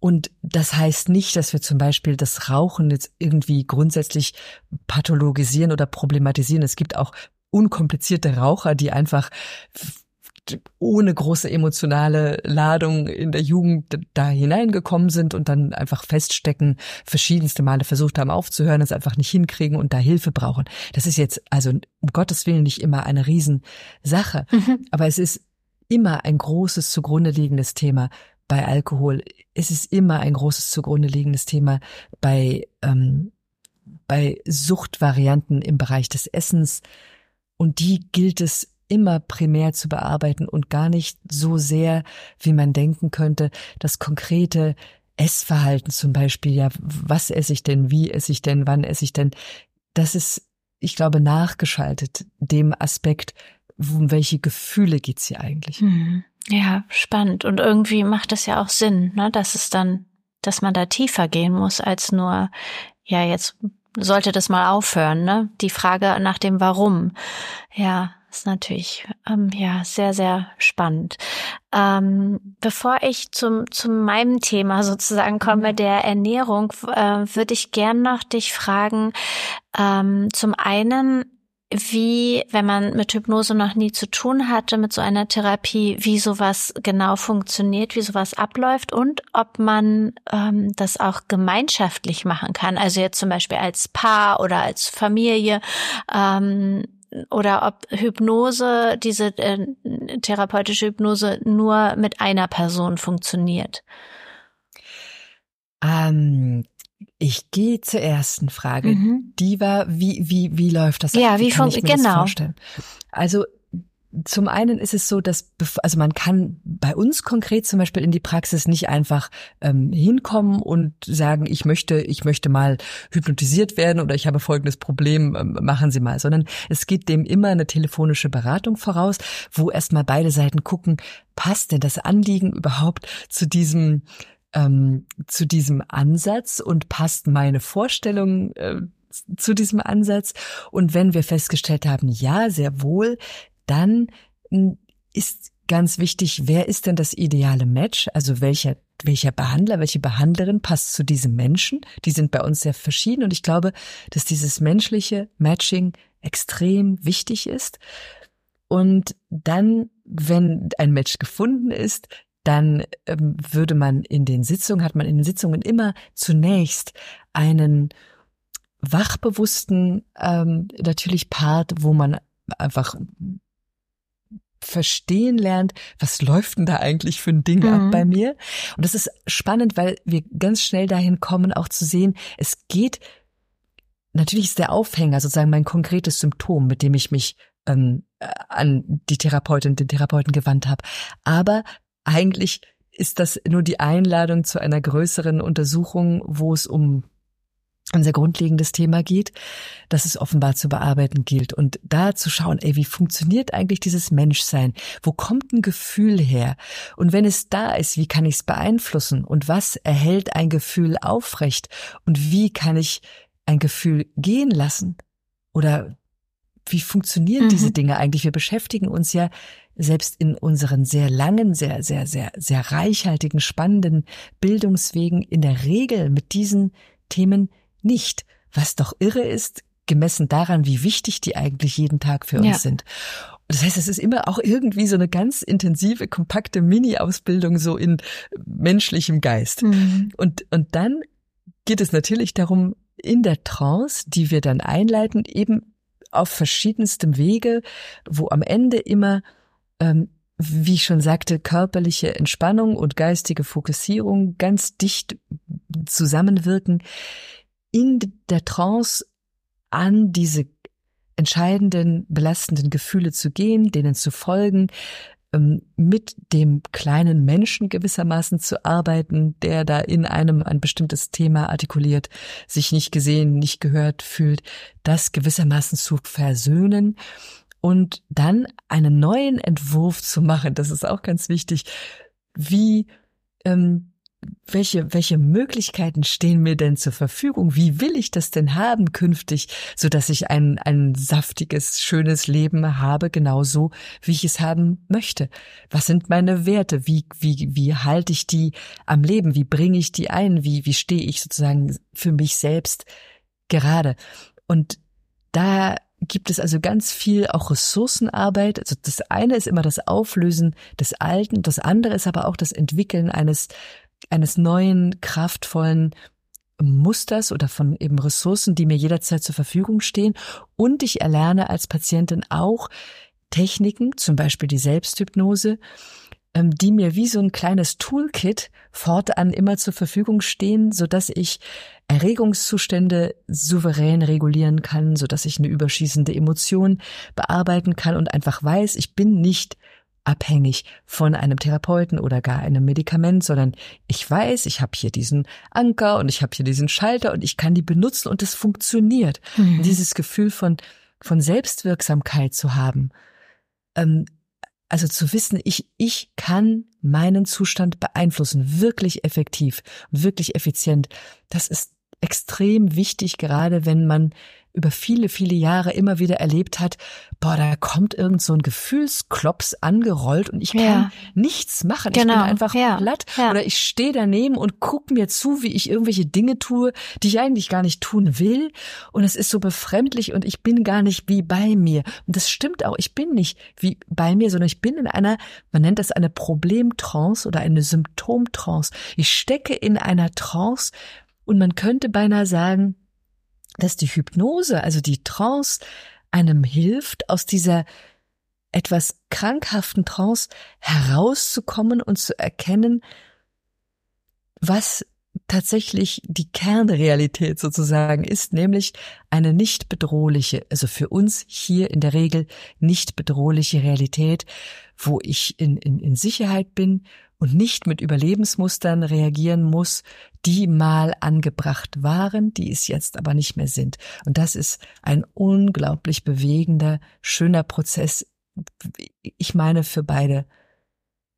und das heißt nicht, dass wir zum Beispiel das Rauchen jetzt irgendwie grundsätzlich pathologisieren oder problematisieren. Es gibt auch unkomplizierte Raucher, die einfach ohne große emotionale Ladung in der Jugend da hineingekommen sind und dann einfach feststecken, verschiedenste Male versucht haben aufzuhören, es einfach nicht hinkriegen und da Hilfe brauchen. Das ist jetzt also um Gottes Willen nicht immer eine Riesensache, mhm. aber es ist immer ein großes zugrunde liegendes Thema bei Alkohol. Es ist immer ein großes zugrunde liegendes Thema bei ähm, bei Suchtvarianten im Bereich des Essens, und die gilt es immer primär zu bearbeiten und gar nicht so sehr, wie man denken könnte, das konkrete Essverhalten zum Beispiel, ja, was esse ich denn, wie esse ich denn, wann esse ich denn, das ist, ich glaube, nachgeschaltet dem Aspekt, um welche Gefühle geht's hier eigentlich. Mhm. Ja, spannend. Und irgendwie macht es ja auch Sinn, ne, dass es dann, dass man da tiefer gehen muss als nur, ja, jetzt sollte das mal aufhören, ne? Die Frage nach dem Warum. Ja, ist natürlich ähm, ja sehr sehr spannend. Ähm, bevor ich zum zu meinem Thema sozusagen komme, mhm. der Ernährung, äh, würde ich gern noch dich fragen. Ähm, zum einen wie, wenn man mit Hypnose noch nie zu tun hatte, mit so einer Therapie, wie sowas genau funktioniert, wie sowas abläuft und ob man ähm, das auch gemeinschaftlich machen kann. Also jetzt zum Beispiel als Paar oder als Familie. Ähm, oder ob Hypnose, diese äh, therapeutische Hypnose nur mit einer Person funktioniert. Ähm, ich gehe zur ersten Frage. Mhm. Die war, wie, wie, wie läuft das? Ja, wie, wie kann ich mir genau. das vorstellen? Also, zum einen ist es so, dass also man kann bei uns konkret zum Beispiel in die Praxis nicht einfach ähm, hinkommen und sagen, ich möchte, ich möchte mal hypnotisiert werden oder ich habe folgendes Problem, ähm, machen Sie mal, sondern es geht dem immer eine telefonische Beratung voraus, wo erstmal beide Seiten gucken, passt denn das Anliegen überhaupt zu diesem ähm, zu diesem Ansatz und passt meine Vorstellung äh, zu diesem Ansatz. Und wenn wir festgestellt haben, ja, sehr wohl, dann hm, ist ganz wichtig, wer ist denn das ideale Match? Also welcher welcher Behandler, welche Behandlerin passt zu diesem Menschen? Die sind bei uns sehr verschieden und ich glaube, dass dieses menschliche Matching extrem wichtig ist. Und dann, wenn ein Match gefunden ist, dann ähm, würde man in den Sitzungen, hat man in den Sitzungen immer zunächst einen wachbewussten ähm, natürlich Part, wo man einfach verstehen lernt, was läuft denn da eigentlich für ein Ding mhm. ab bei mir? Und das ist spannend, weil wir ganz schnell dahin kommen, auch zu sehen, es geht, natürlich ist der Aufhänger sozusagen mein konkretes Symptom, mit dem ich mich ähm, an die Therapeutin, den Therapeuten gewandt habe. Aber eigentlich ist das nur die Einladung zu einer größeren Untersuchung, wo es um ein sehr grundlegendes Thema geht, das es offenbar zu bearbeiten gilt. Und da zu schauen, ey, wie funktioniert eigentlich dieses Menschsein? Wo kommt ein Gefühl her? Und wenn es da ist, wie kann ich es beeinflussen? Und was erhält ein Gefühl aufrecht? Und wie kann ich ein Gefühl gehen lassen? Oder wie funktionieren mhm. diese Dinge eigentlich? Wir beschäftigen uns ja selbst in unseren sehr langen, sehr, sehr, sehr, sehr reichhaltigen, spannenden Bildungswegen in der Regel mit diesen Themen nicht, was doch irre ist, gemessen daran, wie wichtig die eigentlich jeden Tag für uns ja. sind. Das heißt, es ist immer auch irgendwie so eine ganz intensive, kompakte Mini-Ausbildung so in menschlichem Geist. Mhm. Und, und dann geht es natürlich darum, in der Trance, die wir dann einleiten, eben auf verschiedenstem Wege, wo am Ende immer, ähm, wie ich schon sagte, körperliche Entspannung und geistige Fokussierung ganz dicht zusammenwirken, in der Trance an diese entscheidenden, belastenden Gefühle zu gehen, denen zu folgen, mit dem kleinen Menschen gewissermaßen zu arbeiten, der da in einem ein bestimmtes Thema artikuliert, sich nicht gesehen, nicht gehört fühlt, das gewissermaßen zu versöhnen und dann einen neuen Entwurf zu machen. Das ist auch ganz wichtig. Wie ähm, welche, welche Möglichkeiten stehen mir denn zur Verfügung? Wie will ich das denn haben künftig, so dass ich ein, ein saftiges, schönes Leben habe, genauso wie ich es haben möchte? Was sind meine Werte? Wie, wie, wie halte ich die am Leben? Wie bringe ich die ein? Wie, wie stehe ich sozusagen für mich selbst gerade? Und da gibt es also ganz viel auch Ressourcenarbeit. Also das eine ist immer das Auflösen des Alten, das andere ist aber auch das Entwickeln eines eines neuen, kraftvollen Musters oder von eben Ressourcen, die mir jederzeit zur Verfügung stehen. Und ich erlerne als Patientin auch Techniken, zum Beispiel die Selbsthypnose, ähm, die mir wie so ein kleines Toolkit fortan immer zur Verfügung stehen, so dass ich Erregungszustände souverän regulieren kann, so dass ich eine überschießende Emotion bearbeiten kann und einfach weiß, ich bin nicht abhängig von einem Therapeuten oder gar einem Medikament, sondern ich weiß, ich habe hier diesen Anker und ich habe hier diesen Schalter und ich kann die benutzen und es funktioniert. Mhm. Dieses Gefühl von, von Selbstwirksamkeit zu haben, ähm, also zu wissen, ich, ich kann meinen Zustand beeinflussen, wirklich effektiv, wirklich effizient, das ist extrem wichtig, gerade wenn man über viele, viele Jahre immer wieder erlebt hat, boah, da kommt irgend so ein Gefühlsklops angerollt und ich kann ja. nichts machen. Genau. Ich bin genau. einfach ja. platt ja. oder ich stehe daneben und guck mir zu, wie ich irgendwelche Dinge tue, die ich eigentlich gar nicht tun will und es ist so befremdlich und ich bin gar nicht wie bei mir. Und das stimmt auch, ich bin nicht wie bei mir, sondern ich bin in einer, man nennt das eine Problemtrance oder eine Symptomtrance. Ich stecke in einer Trance und man könnte beinahe sagen, dass die Hypnose, also die Trance, einem hilft, aus dieser etwas krankhaften Trance herauszukommen und zu erkennen, was tatsächlich die Kernrealität sozusagen ist, nämlich eine nicht bedrohliche, also für uns hier in der Regel nicht bedrohliche Realität, wo ich in, in, in Sicherheit bin und nicht mit Überlebensmustern reagieren muss, die mal angebracht waren, die es jetzt aber nicht mehr sind. Und das ist ein unglaublich bewegender, schöner Prozess. Ich meine für beide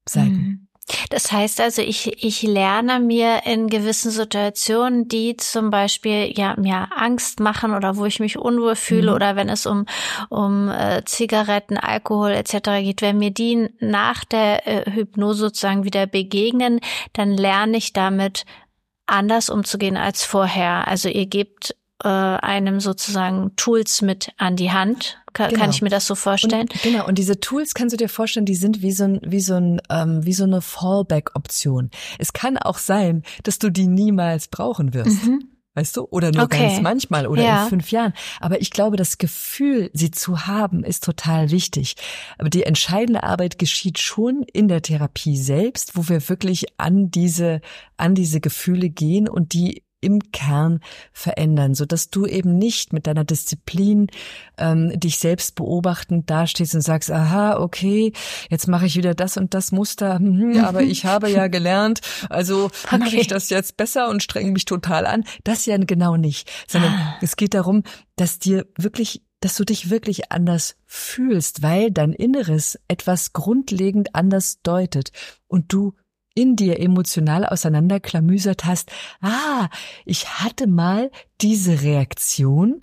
Seiten. Mhm. Das heißt also, ich, ich lerne mir in gewissen Situationen, die zum Beispiel ja mir Angst machen oder wo ich mich unwohl fühle mhm. oder wenn es um, um äh, Zigaretten, Alkohol etc. geht, wenn mir die nach der äh, Hypnose sozusagen wieder begegnen, dann lerne ich damit anders umzugehen als vorher. Also ihr gebt äh, einem sozusagen Tools mit an die Hand. Kann, genau. kann ich mir das so vorstellen? Und, genau. Und diese Tools kannst du dir vorstellen, die sind wie so ein, wie so ein, ähm, wie so eine Fallback-Option. Es kann auch sein, dass du die niemals brauchen wirst. Mhm. Weißt du? Oder nur okay. ganz manchmal oder ja. in fünf Jahren. Aber ich glaube, das Gefühl, sie zu haben, ist total wichtig. Aber die entscheidende Arbeit geschieht schon in der Therapie selbst, wo wir wirklich an diese, an diese Gefühle gehen und die im Kern verändern, so dass du eben nicht mit deiner Disziplin ähm, dich selbst beobachtend dastehst und sagst, aha, okay, jetzt mache ich wieder das und das Muster, hm, aber ich habe ja gelernt, also okay. mache ich das jetzt besser und strenge mich total an. Das ja genau nicht, sondern ah. es geht darum, dass dir wirklich dass du dich wirklich anders fühlst, weil dein Inneres etwas grundlegend anders deutet und du in dir emotional auseinanderklamüsert hast, ah, ich hatte mal diese Reaktion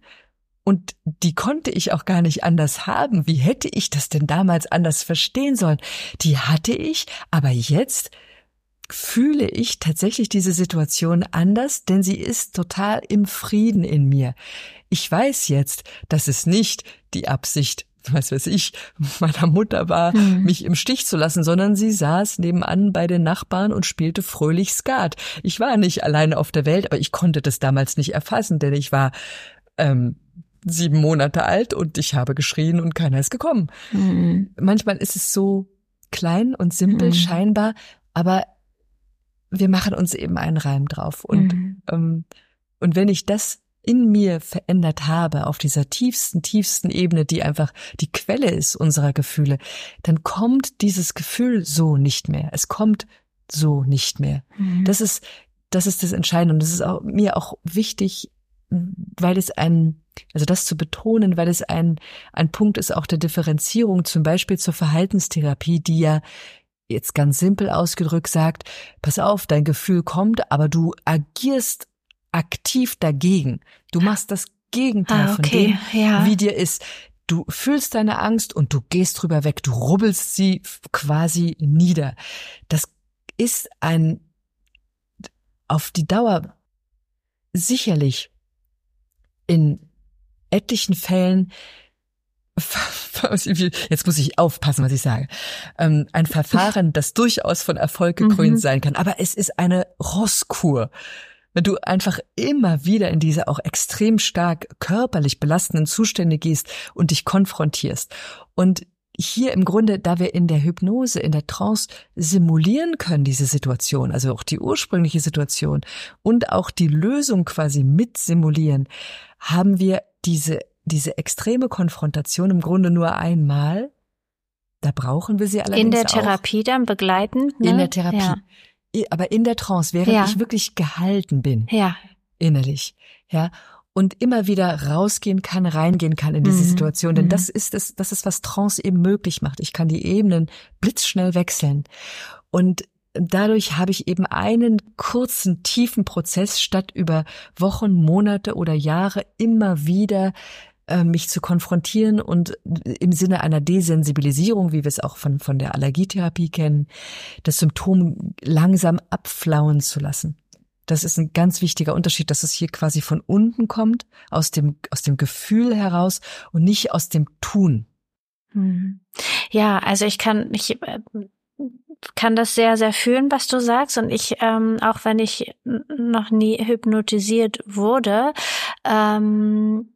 und die konnte ich auch gar nicht anders haben. Wie hätte ich das denn damals anders verstehen sollen? Die hatte ich, aber jetzt fühle ich tatsächlich diese Situation anders, denn sie ist total im Frieden in mir. Ich weiß jetzt, dass es nicht die Absicht was weiß ich, meiner Mutter war, mhm. mich im Stich zu lassen, sondern sie saß nebenan bei den Nachbarn und spielte fröhlich Skat. Ich war nicht alleine auf der Welt, aber ich konnte das damals nicht erfassen, denn ich war ähm, sieben Monate alt und ich habe geschrien und keiner ist gekommen. Mhm. Manchmal ist es so klein und simpel mhm. scheinbar, aber wir machen uns eben einen Reim drauf. Und, mhm. ähm, und wenn ich das in mir verändert habe, auf dieser tiefsten, tiefsten Ebene, die einfach die Quelle ist unserer Gefühle, dann kommt dieses Gefühl so nicht mehr. Es kommt so nicht mehr. Mhm. Das ist, das ist das Entscheidende. Und das ist auch, mir auch wichtig, weil es ein, also das zu betonen, weil es ein, ein Punkt ist auch der Differenzierung, zum Beispiel zur Verhaltenstherapie, die ja jetzt ganz simpel ausgedrückt sagt, pass auf, dein Gefühl kommt, aber du agierst aktiv dagegen. Du machst das Gegenteil ah, okay. von dem, ja. wie dir ist. Du fühlst deine Angst und du gehst drüber weg. Du rubbelst sie quasi nieder. Das ist ein auf die Dauer sicherlich in etlichen Fällen jetzt muss ich aufpassen, was ich sage, ähm, ein Verfahren, das durchaus von Erfolg gekrönt mhm. sein kann. Aber es ist eine Rosskur wenn du einfach immer wieder in diese auch extrem stark körperlich belastenden Zustände gehst und dich konfrontierst. Und hier im Grunde, da wir in der Hypnose, in der Trance simulieren können, diese Situation, also auch die ursprüngliche Situation und auch die Lösung quasi mit simulieren, haben wir diese, diese extreme Konfrontation im Grunde nur einmal. Da brauchen wir sie allerdings In der Therapie auch. dann begleitend? Ne? In der Therapie. Ja aber in der Trance, während ja. ich wirklich gehalten bin. Ja. Innerlich. Ja. Und immer wieder rausgehen kann, reingehen kann in diese mhm. Situation. Denn mhm. das ist es, das ist, was Trance eben möglich macht. Ich kann die Ebenen blitzschnell wechseln. Und dadurch habe ich eben einen kurzen, tiefen Prozess statt über Wochen, Monate oder Jahre immer wieder mich zu konfrontieren und im Sinne einer Desensibilisierung, wie wir es auch von, von der Allergietherapie kennen, das Symptom langsam abflauen zu lassen. Das ist ein ganz wichtiger Unterschied, dass es hier quasi von unten kommt, aus dem, aus dem Gefühl heraus und nicht aus dem Tun. Hm. Ja, also ich kann, ich äh, kann das sehr, sehr fühlen, was du sagst. Und ich, ähm, auch wenn ich noch nie hypnotisiert wurde, ähm,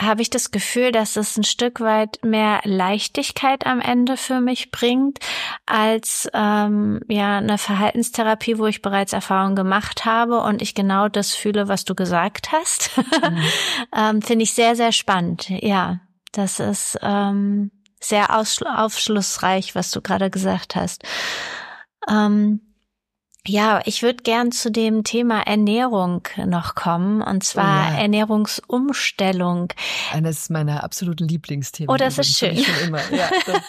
habe ich das Gefühl, dass es ein Stück weit mehr Leichtigkeit am Ende für mich bringt, als ähm, ja eine Verhaltenstherapie, wo ich bereits Erfahrungen gemacht habe und ich genau das fühle, was du gesagt hast. Mhm. ähm, Finde ich sehr, sehr spannend. Ja, das ist ähm, sehr aufschlussreich, was du gerade gesagt hast. Ähm, ja, ich würde gern zu dem Thema Ernährung noch kommen, und zwar oh ja. Ernährungsumstellung. Eines meiner absoluten Lieblingsthemen. Oh, das ist schön. Ja,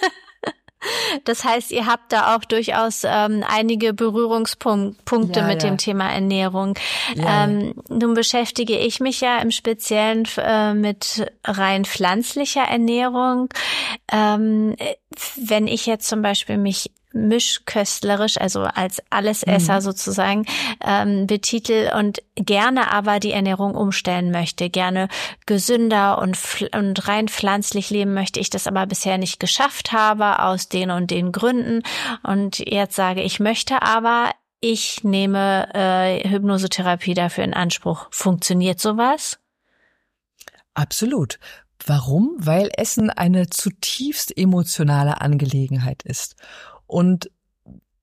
das heißt, ihr habt da auch durchaus ähm, einige Berührungspunkte ja, mit dem Thema Ernährung. Ähm, nun beschäftige ich mich ja im Speziellen äh, mit rein pflanzlicher Ernährung. Ähm, wenn ich jetzt zum Beispiel mich mischköstlerisch, also als Allesesser mhm. sozusagen ähm, betitel und gerne aber die Ernährung umstellen möchte, gerne gesünder und, und rein pflanzlich leben möchte, ich das aber bisher nicht geschafft habe aus den und den Gründen und jetzt sage ich möchte aber ich nehme äh, Hypnosetherapie dafür in Anspruch. Funktioniert sowas? Absolut. Warum? Weil Essen eine zutiefst emotionale Angelegenheit ist. Und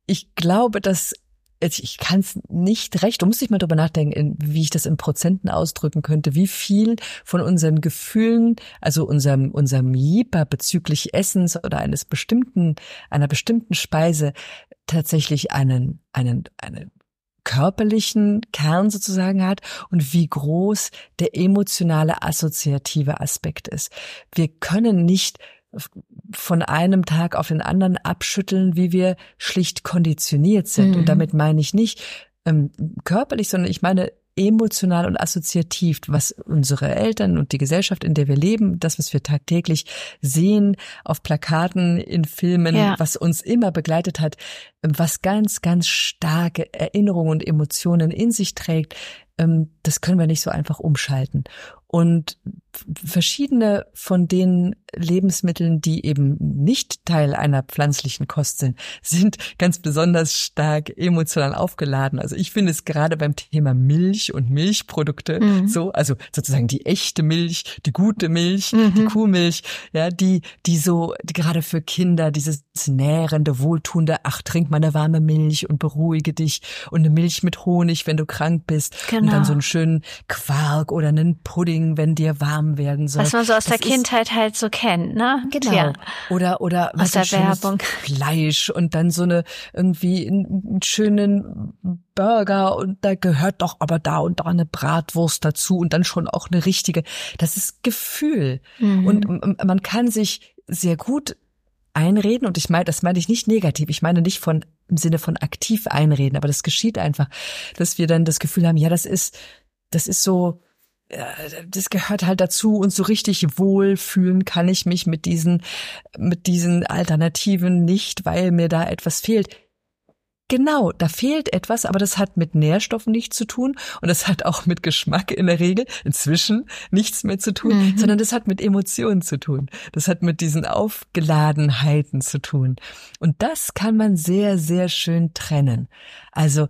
ich glaube, dass ich kann es nicht recht, du musst dich mal drüber nachdenken, wie ich das in Prozenten ausdrücken könnte, wie viel von unseren Gefühlen, also unserem, unserem Jieper bezüglich Essens oder eines bestimmten, einer bestimmten Speise tatsächlich einen, einen, einen körperlichen Kern sozusagen hat und wie groß der emotionale assoziative Aspekt ist. Wir können nicht von einem Tag auf den anderen abschütteln, wie wir schlicht konditioniert sind. Mhm. Und damit meine ich nicht ähm, körperlich, sondern ich meine emotional und assoziativ, was unsere Eltern und die Gesellschaft, in der wir leben, das, was wir tagtäglich sehen, auf Plakaten, in Filmen, ja. was uns immer begleitet hat, was ganz, ganz starke Erinnerungen und Emotionen in sich trägt, ähm, das können wir nicht so einfach umschalten. Und verschiedene von den Lebensmitteln, die eben nicht Teil einer pflanzlichen Kost sind, sind ganz besonders stark emotional aufgeladen. Also ich finde es gerade beim Thema Milch und Milchprodukte mhm. so, also sozusagen die echte Milch, die gute Milch, mhm. die Kuhmilch, ja, die, die so, die gerade für Kinder dieses nährende, wohltuende, ach, trink mal eine warme Milch und beruhige dich und eine Milch mit Honig, wenn du krank bist genau. und dann so genau. einen schönen Quark oder einen Pudding wenn dir warm werden soll. Was man so aus das der Kindheit halt so kennt, ne? Genau. Ja. Oder oder aus der Werbung. Fleisch und dann so eine irgendwie einen schönen Burger und da gehört doch aber da und da eine Bratwurst dazu und dann schon auch eine richtige. Das ist Gefühl mhm. und man kann sich sehr gut einreden und ich meine, das meine ich nicht negativ. Ich meine nicht von im Sinne von aktiv einreden, aber das geschieht einfach, dass wir dann das Gefühl haben, ja, das ist das ist so das gehört halt dazu und so richtig wohlfühlen kann ich mich mit diesen, mit diesen Alternativen nicht, weil mir da etwas fehlt. Genau, da fehlt etwas, aber das hat mit Nährstoffen nichts zu tun und das hat auch mit Geschmack in der Regel inzwischen nichts mehr zu tun, mhm. sondern das hat mit Emotionen zu tun. Das hat mit diesen Aufgeladenheiten zu tun. Und das kann man sehr, sehr schön trennen. Also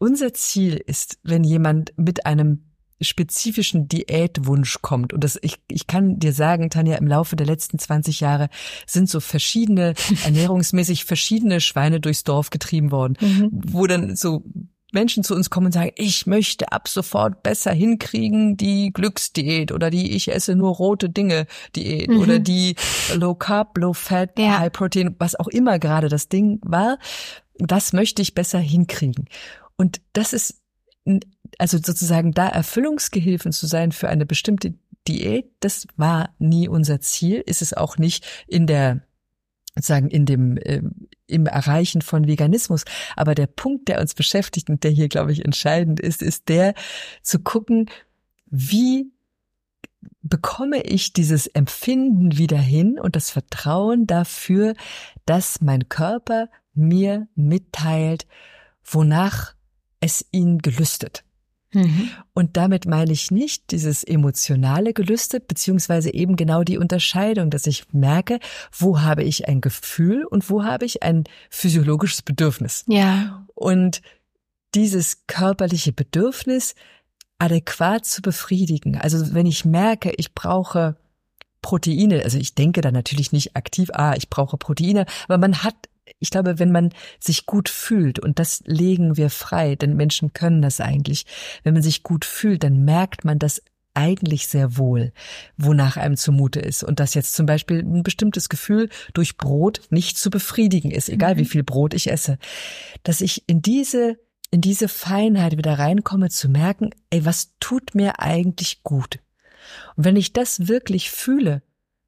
unser Ziel ist, wenn jemand mit einem spezifischen Diätwunsch kommt. Und das, ich, ich kann dir sagen, Tanja, im Laufe der letzten 20 Jahre sind so verschiedene, ernährungsmäßig verschiedene Schweine durchs Dorf getrieben worden, mhm. wo dann so Menschen zu uns kommen und sagen, ich möchte ab sofort besser hinkriegen die Glücksdiät oder die ich esse nur rote Dinge Diät mhm. oder die Low Carb, Low Fat, ja. High Protein, was auch immer gerade das Ding war. Das möchte ich besser hinkriegen. Und das ist also sozusagen da Erfüllungsgehilfen zu sein für eine bestimmte Diät, das war nie unser Ziel, ist es auch nicht in der sozusagen in dem äh, im Erreichen von Veganismus. Aber der Punkt, der uns beschäftigt und der hier, glaube ich, entscheidend ist, ist der zu gucken, wie bekomme ich dieses Empfinden wieder hin und das Vertrauen dafür, dass mein Körper mir mitteilt, wonach es ihn gelüstet. Mhm. Und damit meine ich nicht dieses emotionale Gelüste, beziehungsweise eben genau die Unterscheidung, dass ich merke, wo habe ich ein Gefühl und wo habe ich ein physiologisches Bedürfnis. Ja. Und dieses körperliche Bedürfnis adäquat zu befriedigen. Also wenn ich merke, ich brauche Proteine, also ich denke da natürlich nicht aktiv, ah, ich brauche Proteine, aber man hat ich glaube, wenn man sich gut fühlt, und das legen wir frei, denn Menschen können das eigentlich, wenn man sich gut fühlt, dann merkt man das eigentlich sehr wohl, wonach einem zumute ist. Und dass jetzt zum Beispiel ein bestimmtes Gefühl durch Brot nicht zu befriedigen ist, egal wie mhm. viel Brot ich esse. Dass ich in diese, in diese Feinheit wieder reinkomme, zu merken, ey, was tut mir eigentlich gut? Und wenn ich das wirklich fühle,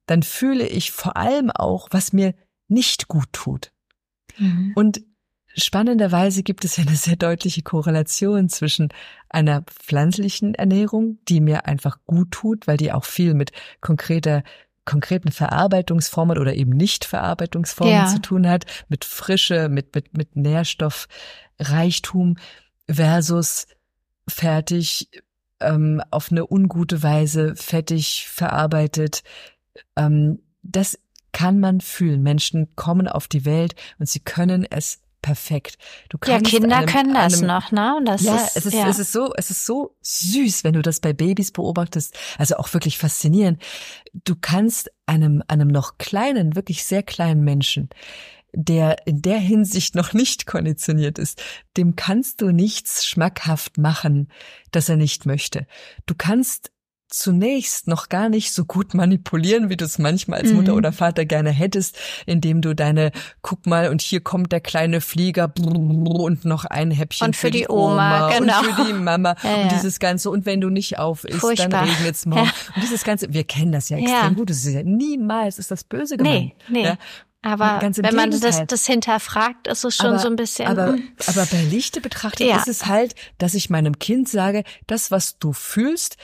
dann fühle ich vor allem auch, was mir nicht gut tut. Mhm. Und spannenderweise gibt es ja eine sehr deutliche Korrelation zwischen einer pflanzlichen Ernährung, die mir einfach gut tut, weil die auch viel mit konkreter konkreten Verarbeitungsformen oder eben Nicht-Verarbeitungsformen ja. zu tun hat, mit Frische, mit, mit, mit Nährstoffreichtum versus fertig ähm, auf eine ungute Weise fettig verarbeitet. Ähm, das kann man fühlen. Menschen kommen auf die Welt und sie können es perfekt. Du kannst ja, Kinder einem, können das einem, noch, ne? Das ja, ist, es ist, ja. es ist so, es ist so süß, wenn du das bei Babys beobachtest. Also auch wirklich faszinierend. Du kannst einem, einem noch kleinen, wirklich sehr kleinen Menschen der in der Hinsicht noch nicht konditioniert ist, dem kannst du nichts schmackhaft machen, das er nicht möchte. Du kannst zunächst noch gar nicht so gut manipulieren, wie du es manchmal als Mutter mhm. oder Vater gerne hättest, indem du deine, guck mal, und hier kommt der kleine Flieger und noch ein Häppchen und für, für die, die Oma, Oma genau. und für die Mama ja, ja. und dieses Ganze. Und wenn du nicht auf isst, Furchtbar. dann regnet's morgen. Ja. Und dieses Ganze, wir kennen das ja extrem gut. Das ist ja niemals ist das böse gemeint. Nee, nee. Aber wenn man das, das hinterfragt, ist es schon aber, so ein bisschen. Aber, hm. aber bei Lichte betrachtet ja. ist es halt, dass ich meinem Kind sage, das, was du fühlst,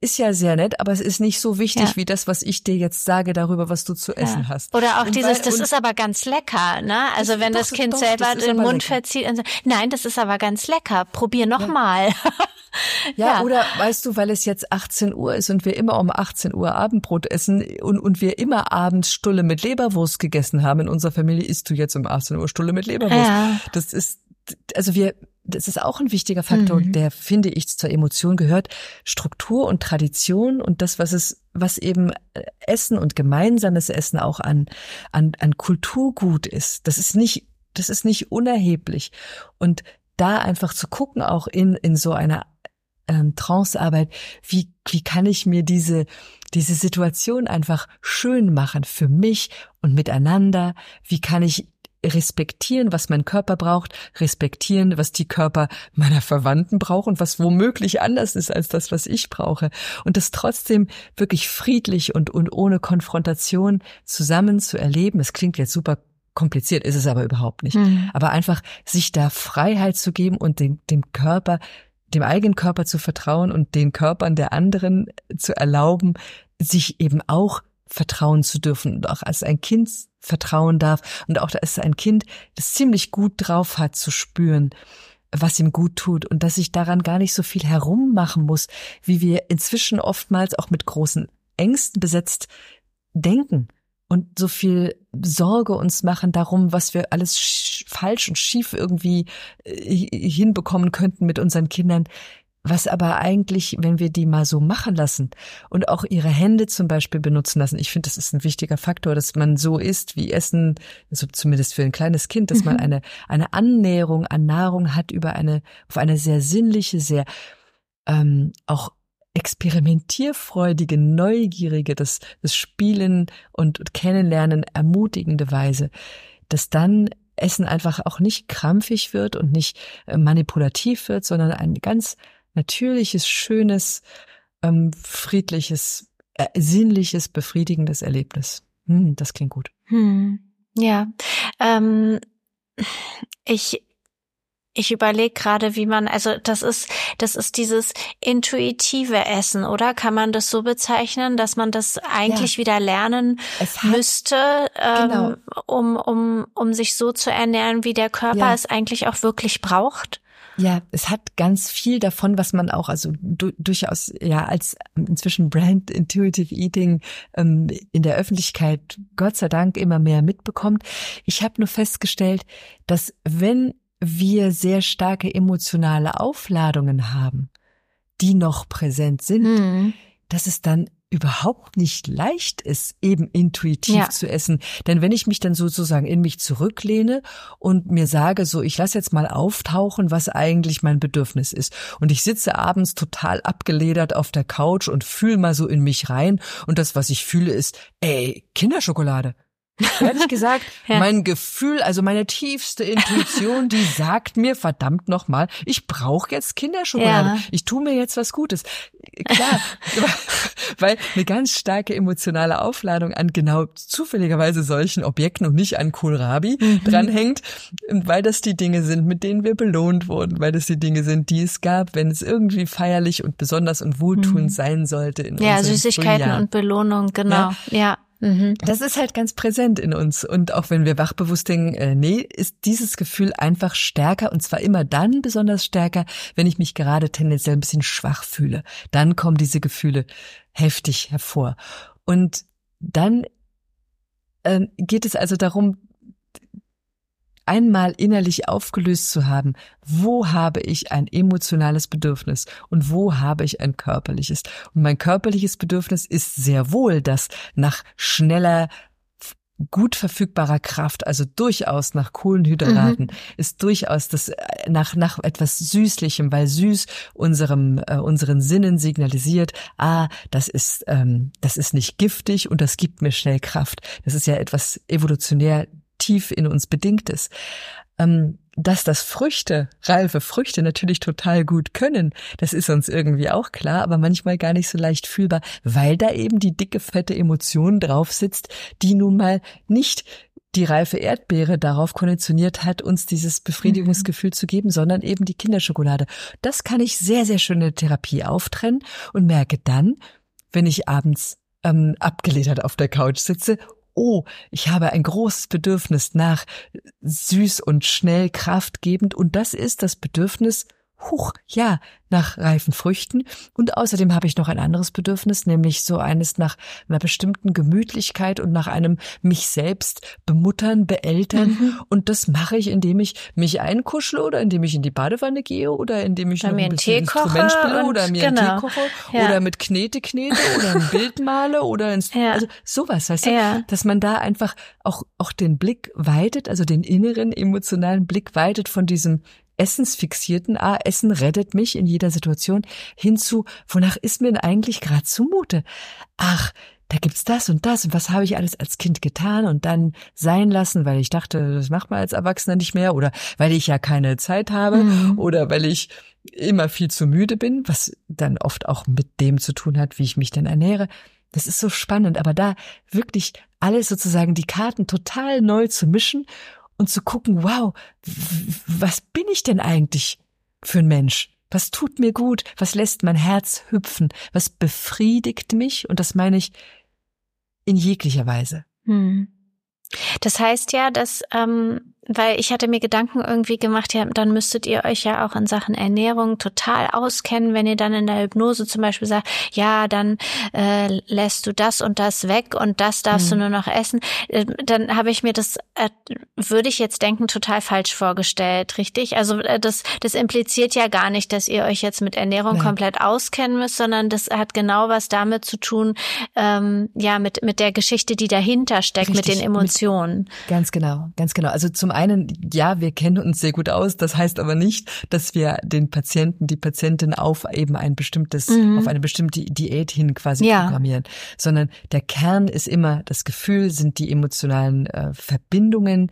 ist ja sehr nett, aber es ist nicht so wichtig ja. wie das, was ich dir jetzt sage darüber, was du zu essen ja. hast. Oder auch und dieses, weil, das ist aber ganz lecker, ne? Also das, wenn doch, das Kind doch, selber den Mund lecker. verzieht und sagt, nein, das ist aber ganz lecker, probier noch ja. mal. ja, ja, oder weißt du, weil es jetzt 18 Uhr ist und wir immer um 18 Uhr Abendbrot essen und, und wir immer abends Stulle mit Leberwurst gegessen haben. In unserer Familie isst du jetzt um 18 Uhr Stulle mit Leberwurst. Ja. Das ist, also wir, das ist auch ein wichtiger Faktor, mhm. der, finde ich, zur Emotion gehört. Struktur und Tradition und das, was es, was eben äh, Essen und gemeinsames Essen auch an, an, an Kulturgut ist. Das ist nicht, das ist nicht unerheblich. Und da einfach zu gucken, auch in, in so einer ähm, Trancearbeit, wie, wie kann ich mir diese, diese Situation einfach schön machen für mich und miteinander? Wie kann ich respektieren, was mein Körper braucht, respektieren, was die Körper meiner Verwandten brauchen und was womöglich anders ist als das, was ich brauche. Und das trotzdem wirklich friedlich und, und ohne Konfrontation zusammen zu erleben. Es klingt jetzt super kompliziert, ist es aber überhaupt nicht. Mhm. Aber einfach sich da Freiheit zu geben und dem, dem Körper, dem eigenen Körper zu vertrauen und den Körpern der anderen zu erlauben, sich eben auch vertrauen zu dürfen und auch als ein Kind vertrauen darf und auch als ein Kind, das ziemlich gut drauf hat zu spüren, was ihm gut tut und dass ich daran gar nicht so viel herummachen muss, wie wir inzwischen oftmals auch mit großen Ängsten besetzt denken und so viel Sorge uns machen darum, was wir alles falsch und schief irgendwie äh, hinbekommen könnten mit unseren Kindern. Was aber eigentlich, wenn wir die mal so machen lassen und auch ihre Hände zum Beispiel benutzen lassen, ich finde, das ist ein wichtiger Faktor, dass man so isst wie Essen, also zumindest für ein kleines Kind, dass mhm. man eine, eine Annäherung an Nahrung hat über eine, auf eine sehr sinnliche, sehr ähm, auch experimentierfreudige, neugierige, das, das Spielen und Kennenlernen ermutigende Weise, dass dann Essen einfach auch nicht krampfig wird und nicht äh, manipulativ wird, sondern ein ganz natürliches, schönes, ähm, friedliches, äh, sinnliches, befriedigendes Erlebnis. Hm, das klingt gut. Hm, ja, ähm, ich ich überlege gerade, wie man, also das ist, das ist dieses intuitive Essen, oder? Kann man das so bezeichnen, dass man das eigentlich ja. wieder lernen hat, müsste, ähm, genau. um, um, um sich so zu ernähren, wie der Körper ja. es eigentlich auch wirklich braucht? Ja, es hat ganz viel davon, was man auch, also du, durchaus ja als inzwischen Brand Intuitive Eating ähm, in der Öffentlichkeit Gott sei Dank immer mehr mitbekommt. Ich habe nur festgestellt, dass wenn wir sehr starke emotionale Aufladungen haben, die noch präsent sind, mhm. dass es dann überhaupt nicht leicht ist, eben intuitiv ja. zu essen. Denn wenn ich mich dann sozusagen in mich zurücklehne und mir sage, so, ich lasse jetzt mal auftauchen, was eigentlich mein Bedürfnis ist. Und ich sitze abends total abgeledert auf der Couch und fühle mal so in mich rein. Und das, was ich fühle, ist, ey, Kinderschokolade. Ehrlich gesagt, ja. mein Gefühl, also meine tiefste Intuition, die sagt mir verdammt nochmal, ich brauche jetzt Kinderschokolade. Ja. Ich tue mir jetzt was Gutes. Klar, weil eine ganz starke emotionale Aufladung an genau zufälligerweise solchen Objekten und nicht an Kohlrabi mhm. dranhängt, weil das die Dinge sind, mit denen wir belohnt wurden, weil das die Dinge sind, die es gab, wenn es irgendwie feierlich und besonders und wohltuend mhm. sein sollte. In ja, Süßigkeiten Frühjahr. und Belohnung, genau. Ja. ja. Mhm. Das ist halt ganz präsent in uns. Und auch wenn wir wachbewusst denken, äh, nee, ist dieses Gefühl einfach stärker und zwar immer dann besonders stärker, wenn ich mich gerade tendenziell ein bisschen schwach fühle. Dann kommen diese Gefühle heftig hervor. Und dann äh, geht es also darum, einmal innerlich aufgelöst zu haben, wo habe ich ein emotionales Bedürfnis und wo habe ich ein körperliches. Und mein körperliches Bedürfnis ist sehr wohl das nach schneller gut verfügbarer Kraft, also durchaus nach Kohlenhydraten, mhm. ist durchaus das äh, nach nach etwas süßlichem, weil süß unserem äh, unseren Sinnen signalisiert, ah, das ist ähm, das ist nicht giftig und das gibt mir schnell Kraft. Das ist ja etwas evolutionär tief in uns bedingtes. Ähm, dass das Früchte, reife Früchte natürlich total gut können, das ist uns irgendwie auch klar, aber manchmal gar nicht so leicht fühlbar, weil da eben die dicke, fette Emotion drauf sitzt, die nun mal nicht die reife Erdbeere darauf konditioniert hat, uns dieses Befriedigungsgefühl mhm. zu geben, sondern eben die Kinderschokolade. Das kann ich sehr, sehr schön in der Therapie auftrennen und merke dann, wenn ich abends ähm, abgeledert auf der Couch sitze, oh, ich habe ein großes Bedürfnis nach süß und schnell kraftgebend. Und das ist das Bedürfnis Huch, ja, nach reifen Früchten. Und außerdem habe ich noch ein anderes Bedürfnis, nämlich so eines nach einer bestimmten Gemütlichkeit und nach einem mich selbst bemuttern, beeltern. Mhm. Und das mache ich, indem ich mich einkuschle oder indem ich in die Badewanne gehe oder indem ich oder noch ein bisschen Instrument spiele oder mir genau. einen Tee koche ja. oder mit Knete knete oder ein Bild male oder ins, ja. also sowas, weißt du, ja. dass man da einfach auch, auch den Blick weitet, also den inneren emotionalen Blick weitet von diesem essensfixierten, ah, Essen rettet mich in jeder Situation, hinzu, wonach ist mir denn eigentlich gerade zumute? Ach, da gibt's das und das und was habe ich alles als Kind getan und dann sein lassen, weil ich dachte, das macht man als Erwachsener nicht mehr oder weil ich ja keine Zeit habe mhm. oder weil ich immer viel zu müde bin, was dann oft auch mit dem zu tun hat, wie ich mich denn ernähre. Das ist so spannend, aber da wirklich alles sozusagen die Karten total neu zu mischen und zu gucken, wow, was bin ich denn eigentlich für ein Mensch? Was tut mir gut? Was lässt mein Herz hüpfen? Was befriedigt mich? Und das meine ich in jeglicher Weise. Hm. Das heißt ja, dass ähm, weil ich hatte mir Gedanken irgendwie gemacht, ja, dann müsstet ihr euch ja auch in Sachen Ernährung total auskennen, wenn ihr dann in der Hypnose zum Beispiel sagt, ja, dann äh, lässt du das und das weg und das darfst mhm. du nur noch essen. Äh, dann habe ich mir das, äh, würde ich jetzt denken, total falsch vorgestellt, richtig? Also äh, das, das impliziert ja gar nicht, dass ihr euch jetzt mit Ernährung Nein. komplett auskennen müsst, sondern das hat genau was damit zu tun, ähm, ja, mit, mit der Geschichte, die dahinter steckt, richtig. mit den Emotionen. Mit, ganz genau, ganz genau. Also zum einen, ja, wir kennen uns sehr gut aus. Das heißt aber nicht, dass wir den Patienten, die Patientin auf eben ein bestimmtes, mhm. auf eine bestimmte Diät hin quasi ja. programmieren, sondern der Kern ist immer das Gefühl, sind die emotionalen äh, Verbindungen,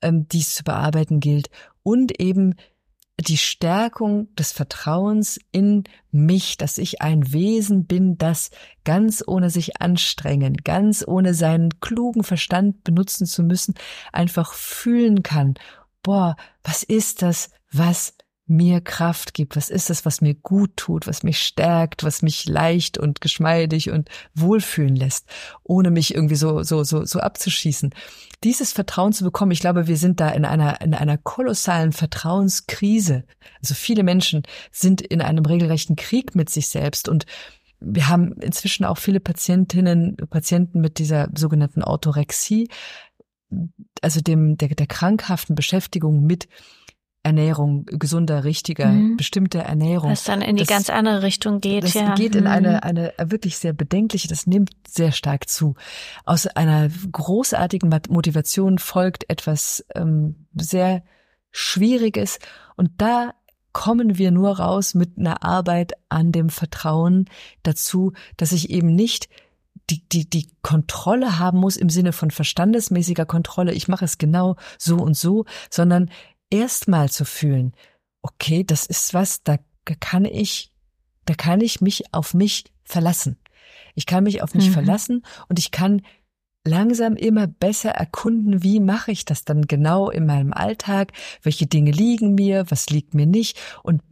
ähm, die es zu bearbeiten gilt und eben die Stärkung des Vertrauens in mich, dass ich ein Wesen bin, das ganz ohne sich anstrengen, ganz ohne seinen klugen Verstand benutzen zu müssen, einfach fühlen kann, boah, was ist das, was mir Kraft gibt? Was ist es, was mir gut tut, was mich stärkt, was mich leicht und geschmeidig und wohlfühlen lässt, ohne mich irgendwie so, so, so, so abzuschießen? Dieses Vertrauen zu bekommen, ich glaube, wir sind da in einer, in einer kolossalen Vertrauenskrise. Also viele Menschen sind in einem regelrechten Krieg mit sich selbst und wir haben inzwischen auch viele Patientinnen, Patienten mit dieser sogenannten Orthorexie, also dem, der, der krankhaften Beschäftigung mit Ernährung, gesunder, richtiger, mhm. bestimmter Ernährung. Was dann in die das, ganz andere Richtung geht, das ja. geht in mhm. eine, eine wirklich sehr bedenkliche, das nimmt sehr stark zu. Aus einer großartigen Motivation folgt etwas ähm, sehr Schwieriges und da kommen wir nur raus mit einer Arbeit an dem Vertrauen dazu, dass ich eben nicht die, die, die Kontrolle haben muss im Sinne von verstandesmäßiger Kontrolle, ich mache es genau so und so, sondern erstmal zu fühlen, okay, das ist was, da kann ich, da kann ich mich auf mich verlassen. Ich kann mich auf mich mhm. verlassen und ich kann langsam immer besser erkunden, wie mache ich das dann genau in meinem Alltag, welche Dinge liegen mir, was liegt mir nicht und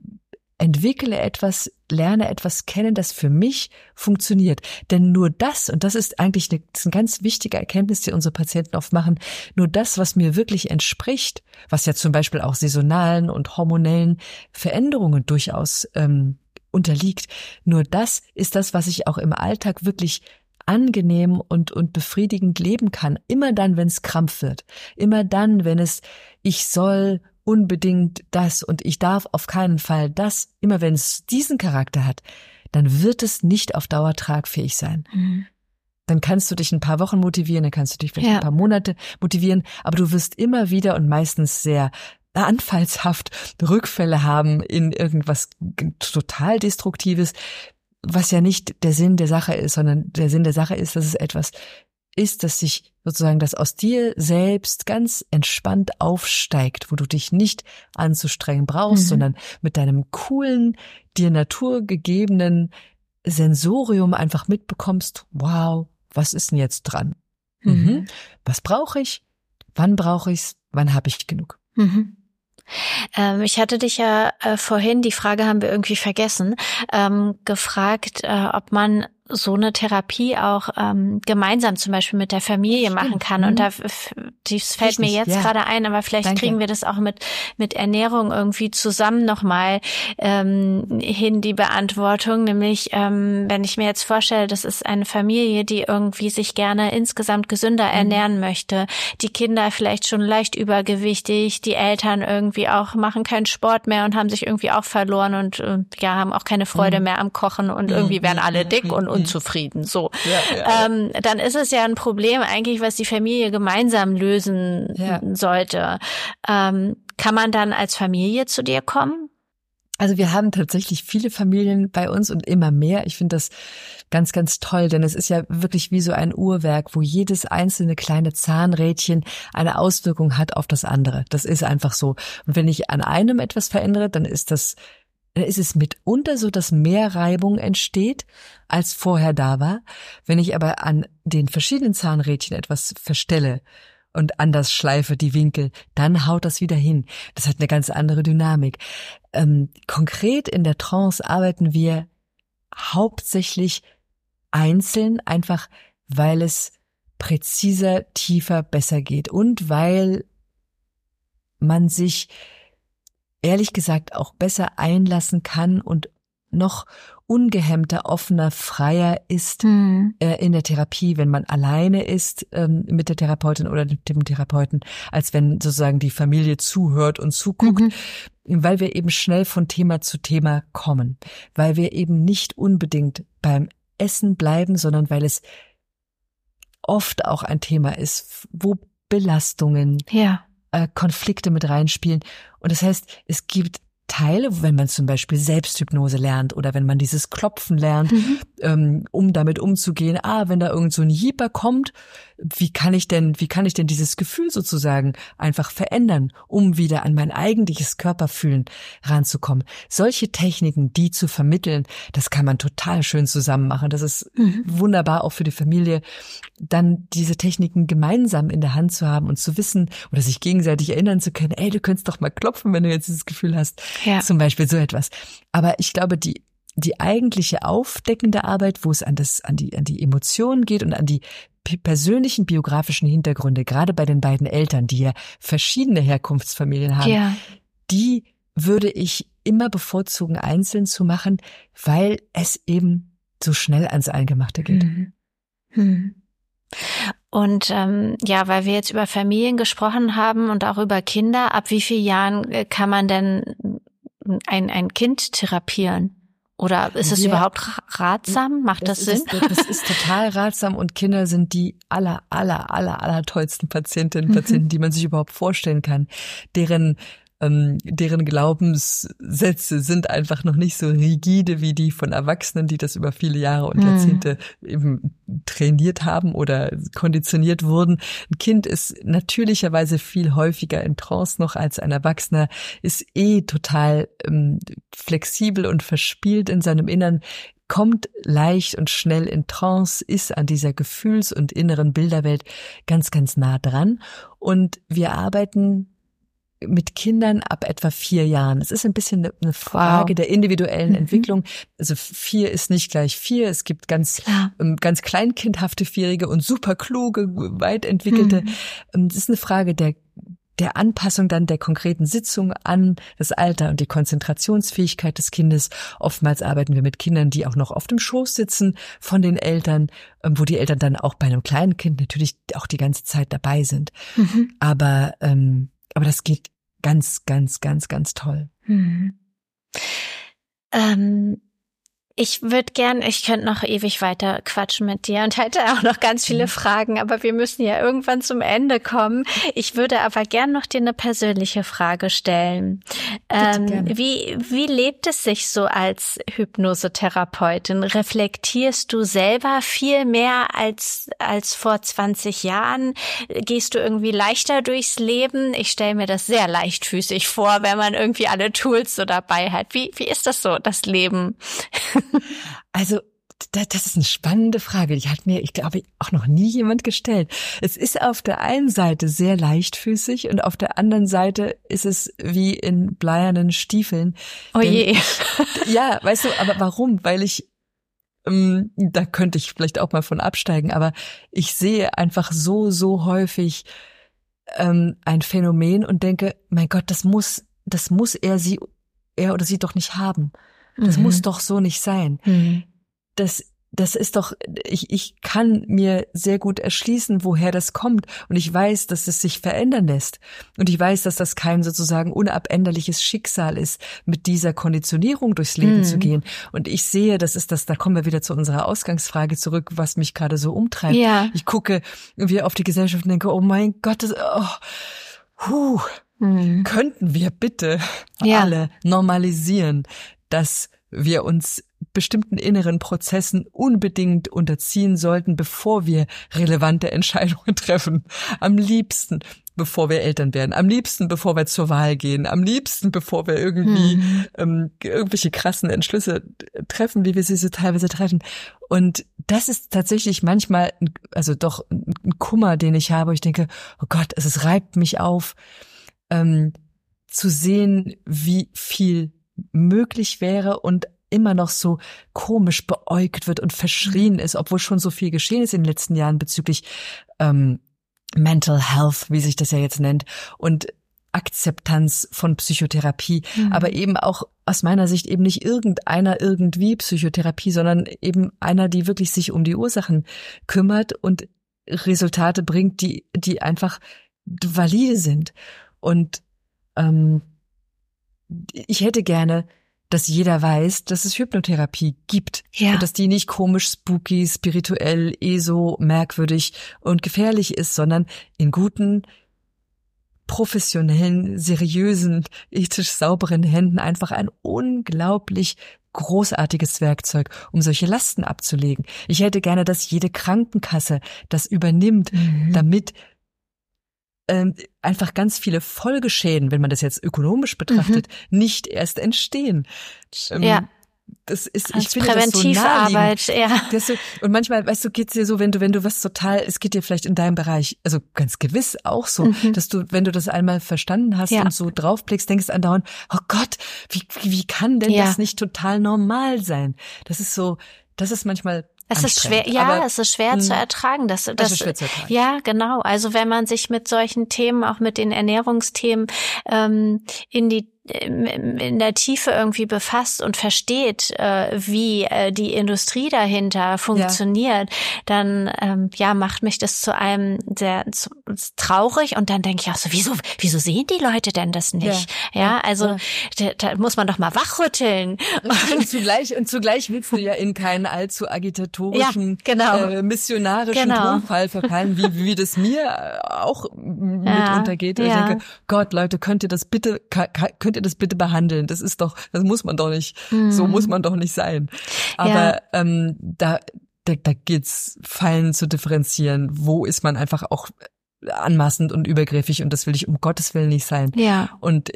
entwickle etwas, lerne etwas kennen, das für mich funktioniert. Denn nur das, und das ist eigentlich eine, ist eine ganz wichtige Erkenntnis, die unsere Patienten oft machen, nur das, was mir wirklich entspricht, was ja zum Beispiel auch saisonalen und hormonellen Veränderungen durchaus ähm, unterliegt, nur das ist das, was ich auch im Alltag wirklich angenehm und, und befriedigend leben kann. Immer dann, wenn es krampf wird. Immer dann, wenn es ich soll unbedingt das und ich darf auf keinen Fall das, immer wenn es diesen Charakter hat, dann wird es nicht auf Dauer tragfähig sein. Mhm. dann kannst du dich ein paar Wochen motivieren, dann kannst du dich vielleicht Ja. ein paar Monate motivieren, aber du wirst immer wieder und meistens sehr anfallshaft Rückfälle haben in irgendwas total Destruktives, was ja nicht der Sinn der Sache ist, sondern der Sinn der Sache ist, dass es etwas ist, das sich sozusagen, das aus dir selbst ganz entspannt aufsteigt, wo du dich nicht anzustrengen brauchst, Mhm. sondern mit deinem coolen, dir naturgegebenen Sensorium einfach mitbekommst, wow, was ist denn jetzt dran? Mhm. Was brauche ich? Wann brauche ich's? Wann habe ich genug? Mhm. Ähm, ich hatte dich ja äh, vorhin, die Frage haben wir irgendwie vergessen, ähm, gefragt, äh, ob man so eine Therapie auch ähm, gemeinsam zum Beispiel mit der Familie Stimmt. machen kann. Mhm. Und da f- das fällt mir Richtig, jetzt ja. gerade ein, aber vielleicht Danke. kriegen wir das auch mit mit Ernährung irgendwie zusammen nochmal ähm, hin die Beantwortung. Nämlich, ähm, wenn ich mir jetzt vorstelle, das ist eine Familie, die irgendwie sich gerne insgesamt gesünder Mhm. ernähren möchte, die Kinder vielleicht schon leicht übergewichtig, die Eltern irgendwie auch machen keinen Sport mehr und haben sich irgendwie auch verloren und äh, ja haben auch keine Freude Mhm. mehr am Kochen und Mhm. irgendwie werden alle Mhm. dick und Mhm. Unzufrieden. So, Ja, ja, ähm, dann ist es ja ein Problem eigentlich, was die Familie gemeinsam lösen sollte. Ähm, kann man dann als Familie zu dir kommen? Also wir haben tatsächlich viele Familien bei uns und immer mehr. Ich finde das ganz, ganz toll, denn es ist ja wirklich wie so ein Uhrwerk, wo jedes einzelne kleine Zahnrädchen eine Auswirkung hat auf das andere. Das ist einfach so. Und wenn ich an einem etwas verändere, dann ist das, dann ist es mitunter so, dass mehr Reibung entsteht, als vorher da war. Wenn ich aber an den verschiedenen Zahnrädchen etwas verstelle, und anders schleife die Winkel, dann haut das wieder hin. Das hat eine ganz andere Dynamik. Ähm, konkret in der Trance arbeiten wir hauptsächlich einzeln, einfach weil es präziser, tiefer, besser geht und weil man sich ehrlich gesagt auch besser einlassen kann und noch ungehemmter, offener, freier ist Hm. äh, in der Therapie, wenn man alleine ist ähm, mit der Therapeutin oder dem Therapeuten, als wenn sozusagen die Familie zuhört und zuguckt, Mhm. weil wir eben schnell von Thema zu Thema kommen, weil wir eben nicht unbedingt beim Essen bleiben, sondern weil es oft auch ein Thema ist, wo Belastungen, Ja. Äh, Konflikte mit reinspielen. Und das heißt, es gibt Teile, wenn man zum Beispiel Selbsthypnose lernt oder wenn man dieses Klopfen lernt, Mhm. ähm, um damit umzugehen. Ah, wenn da irgend so ein Jeeper kommt, wie kann ich denn, wie kann ich denn dieses Gefühl sozusagen einfach verändern, um wieder an mein eigentliches Körperfühlen ranzukommen? Solche Techniken, die zu vermitteln, das kann man total schön zusammen machen. Das ist Mhm. wunderbar auch für die Familie, dann diese Techniken gemeinsam in der Hand zu haben und zu wissen oder sich gegenseitig erinnern zu können, ey, du könntest doch mal klopfen, wenn du jetzt dieses Gefühl hast. Ja. Zum Beispiel so etwas. Aber ich glaube, die, die eigentliche aufdeckende Arbeit, wo es an das, an die, an die Emotionen geht und an die persönlichen biografischen Hintergründe, gerade bei den beiden Eltern, die ja verschiedene Herkunftsfamilien haben, Ja. die würde ich immer bevorzugen, einzeln zu machen, weil es eben so schnell ans Eingemachte geht. Mhm. Hm. Und ähm, ja, weil wir jetzt über Familien gesprochen haben und auch über Kinder, ab wie vielen Jahren äh, kann man denn ein, ein Kind therapieren? Oder ist es Wir- überhaupt ra- ratsam? Macht das, Sinn? Ist, das ist total ratsam und Kinder sind die aller, aller, aller, aller tollsten Patientinnen und. Patienten, die man sich überhaupt vorstellen kann. Deren ähm, deren Glaubenssätze sind einfach noch nicht so rigide wie die von Erwachsenen, die das über viele Jahre und Mhm. Jahrzehnte eben trainiert haben oder konditioniert wurden. Ein Kind ist natürlicherweise viel häufiger in Trance noch als ein Erwachsener, ist eh total ähm, flexibel und verspielt in seinem Innern, kommt leicht und schnell in Trance, ist an dieser Gefühls- und inneren Bilderwelt ganz, ganz nah dran. Und wir arbeiten mit Kindern ab etwa vier Jahren. Es ist ein bisschen eine- Frage Wow. der individuellen Mhm. Entwicklung. Also vier ist nicht gleich vier. Es gibt ganz Klar. ähm, ganz kleinkindhafte Vierjährige und super kluge, weit entwickelte. Mhm. Ähm, Es ist eine Frage der der Anpassung dann der konkreten Sitzung an das Alter und die Konzentrationsfähigkeit des Kindes. Oftmals arbeiten wir mit Kindern, die auch noch auf dem Schoß sitzen von den Eltern, ähm, wo die Eltern dann auch bei einem kleinen Kind natürlich auch die ganze Zeit dabei sind. Mhm. Aber ähm, aber das geht ganz, ganz, ganz, ganz toll. Mhm. Ähm, Ich würde gern, ich könnte noch ewig weiter quatschen mit dir und hätte auch noch ganz viele mhm. Fragen, aber wir müssen ja irgendwann zum Ende kommen. Ich würde aber gern noch dir eine persönliche Frage stellen. Ähm, wie, wie lebt es sich so als Hypnosetherapeutin? Reflektierst du selber viel mehr als, als vor 20 Jahren? Gehst du irgendwie leichter durchs Leben? Ich stelle mir das sehr leichtfüßig vor, wenn man irgendwie alle Tools so dabei hat. Wie, wie ist das so, das Leben? Also das ist eine spannende Frage. Die hat mir, ich glaube, auch noch nie jemand gestellt. Es ist auf der einen Seite sehr leichtfüßig und auf der anderen Seite ist es wie in bleiernen Stiefeln. Oh je. Denn, ja, weißt du, aber warum? Weil ich, ähm, da könnte ich vielleicht auch mal von absteigen, aber ich sehe einfach so, so häufig ähm, ein Phänomen und denke, mein Gott, das muss, das muss er sie, er oder sie doch nicht haben. Das mhm. muss doch so nicht sein. Mhm. Das, das ist doch, ich, ich kann mir sehr gut erschließen, woher das kommt. Und ich weiß, dass es sich verändern lässt. Und ich weiß, dass das kein sozusagen unabänderliches Schicksal ist, mit dieser Konditionierung durchs Leben mhm. zu gehen. Und ich sehe, das ist das, da kommen wir wieder zu unserer Ausgangsfrage zurück, was mich gerade so umtreibt. Ja. Ich gucke irgendwie auf die Gesellschaft und denke, oh mein Gott, das, oh, huh, mhm. könnten wir bitte ja. alle normalisieren, dass wir uns bestimmten inneren Prozessen unbedingt unterziehen sollten, bevor wir relevante Entscheidungen treffen. Am liebsten, bevor wir Eltern werden. Am liebsten, bevor wir zur Wahl gehen. Am liebsten, bevor wir irgendwie hm. ähm, irgendwelche krassen Entschlüsse treffen, wie wir sie so teilweise treffen. Und das ist tatsächlich manchmal, also doch ein Kummer, den ich habe. Ich denke, oh Gott, es reibt mich auf, ähm, zu sehen, wie viel möglich wäre und immer noch so komisch beäugt wird und verschrien mhm. ist, obwohl schon so viel geschehen ist in den letzten Jahren bezüglich ähm, Mental Health, wie sich das ja jetzt nennt, und Akzeptanz von Psychotherapie, mhm. aber eben auch aus meiner Sicht eben nicht irgendeiner irgendwie Psychotherapie, sondern eben einer, die wirklich sich um die Ursachen kümmert und Resultate bringt, die, die einfach valide sind. Und ähm, ich hätte gerne, dass jeder weiß, dass es Hypnotherapie gibt. Ja. Und dass die nicht komisch, spooky, spirituell, eso, merkwürdig und gefährlich ist, sondern in guten, professionellen, seriösen, ethisch sauberen Händen einfach ein unglaublich großartiges Werkzeug, um solche Lasten abzulegen. Ich hätte gerne, dass jede Krankenkasse das übernimmt, mhm. damit ähm, einfach ganz viele Folgeschäden, wenn man das jetzt ökonomisch betrachtet, mhm. nicht erst entstehen. Ähm, ja. Das ist, Als ich finde das so ja. Das so, und manchmal, weißt du, geht's dir so, wenn du, wenn du was total, es geht dir vielleicht in deinem Bereich, also ganz gewiss auch so, mhm. dass du, wenn du das einmal verstanden hast ja. und so draufblickst, denkst andauernd, oh Gott, wie, wie kann denn ja. das nicht total normal sein? Das ist so, das ist manchmal es ist schwer, ja, Aber, es ist schwer zu hm, ertragen. Das, das, das ist schwer zu ertragen. Ja, genau. Also wenn man sich mit solchen Themen, auch mit den Ernährungsthemen ähm, in die in der Tiefe irgendwie befasst und versteht, äh, wie äh, die Industrie dahinter funktioniert, ja. dann ähm, ja macht mich das zu einem sehr traurig und dann denke ich auch so, wieso wieso sehen die Leute denn das nicht? Ja, ja also ja. Da, da, muss man doch mal wachrütteln. Und zugleich und zugleich willst du ja in keinen allzu agitatorischen, genau. äh, missionarischen genau. Tonfall verfallen, wie wie das mir auch mitunter geht. Ich denke, Gott, Leute, könnt ihr das bitte könnt könnt ihr das bitte behandeln? Das ist doch, das muss man doch nicht, mhm. so muss man doch nicht sein. Aber ja. ähm, da, da, da geht's fein zu differenzieren. Wo ist man einfach auch anmaßend und übergriffig und das will ich um Gottes Willen nicht sein. Ja. Und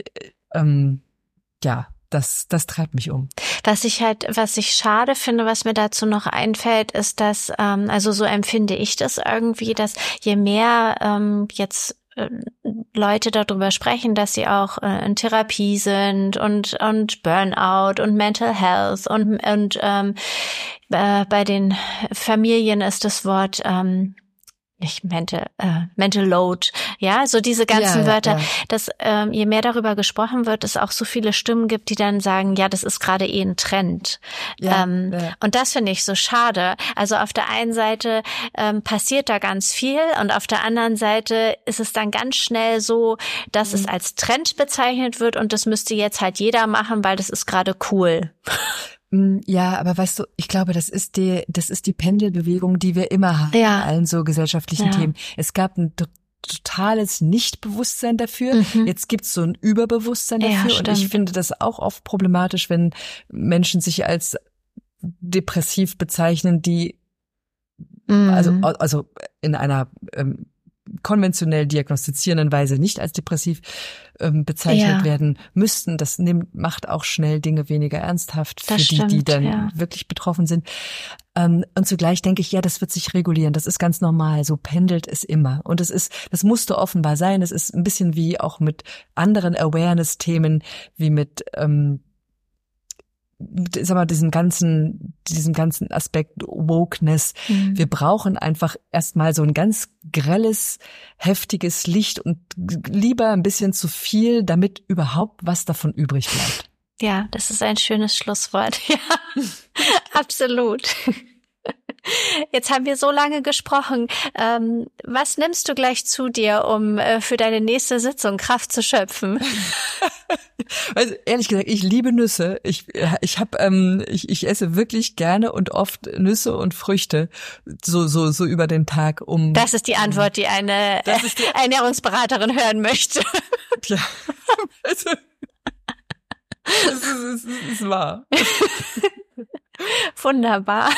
ähm, ja, das, das treibt mich um. Was ich halt, was ich schade finde, was mir dazu noch einfällt, ist, dass, ähm, also so empfinde ich das irgendwie, dass je mehr ähm, jetzt Leute darüber sprechen, dass sie auch äh, in Therapie sind und und Burnout und Mental Health und und ähm, äh, bei den Familien ist das Wort ähm, nicht mental, äh, mental load, ja, so diese ganzen ja, Wörter, ja. dass ähm, je mehr darüber gesprochen wird, es auch so viele Stimmen gibt, die dann sagen, ja, das ist gerade eh ein Trend. Ja, ähm, und das finde ich so schade. Also auf der einen Seite ähm, passiert da ganz viel und auf der anderen Seite ist es dann ganz schnell so, dass mhm. es als Trend bezeichnet wird und das müsste jetzt halt jeder machen, weil das ist gerade cool. Mm, ja, aber weißt du, ich glaube, das ist die, das ist die Pendelbewegung, die wir immer haben ja. allen so gesellschaftlichen ja. Themen. Es gab ein totales Nichtbewusstsein dafür. Mhm. Jetzt gibt's so ein Überbewusstsein dafür. Ja, und ich finde das auch oft problematisch, wenn Menschen sich als depressiv bezeichnen, die mhm. also, also in einer ähm, konventionell diagnostizierenden Weise nicht als depressiv ähm, bezeichnet ja. werden müssten. Das nimmt, macht auch schnell Dinge weniger ernsthaft für das die, stimmt, die dann ja. wirklich betroffen sind. Ähm, und zugleich denke ich, ja, das wird sich regulieren. Das ist ganz normal. So pendelt es immer. Und es ist, das musste offenbar sein. Es ist ein bisschen wie auch mit anderen Awareness-Themen, wie mit ähm, sag mal, diesen ganzen, diesem ganzen Aspekt Wokeness. Mhm. Wir brauchen einfach erstmal so ein ganz grelles, heftiges Licht und lieber ein bisschen zu viel, damit überhaupt was davon übrig bleibt. Ja, das ist ein schönes Schlusswort. Ja, absolut. Jetzt haben wir so lange gesprochen. Ähm, was nimmst du gleich zu dir, um äh, für deine nächste Sitzung Kraft zu schöpfen? Also ehrlich gesagt, ich liebe Nüsse. Ich ich habe ähm, ich, ich esse wirklich gerne und oft Nüsse und Früchte so so so über den Tag um. Das ist die Antwort, die eine die Ernährungsberaterin hören möchte. Ja. Also, es ist, es ist, es ist wahr. Wunderbar.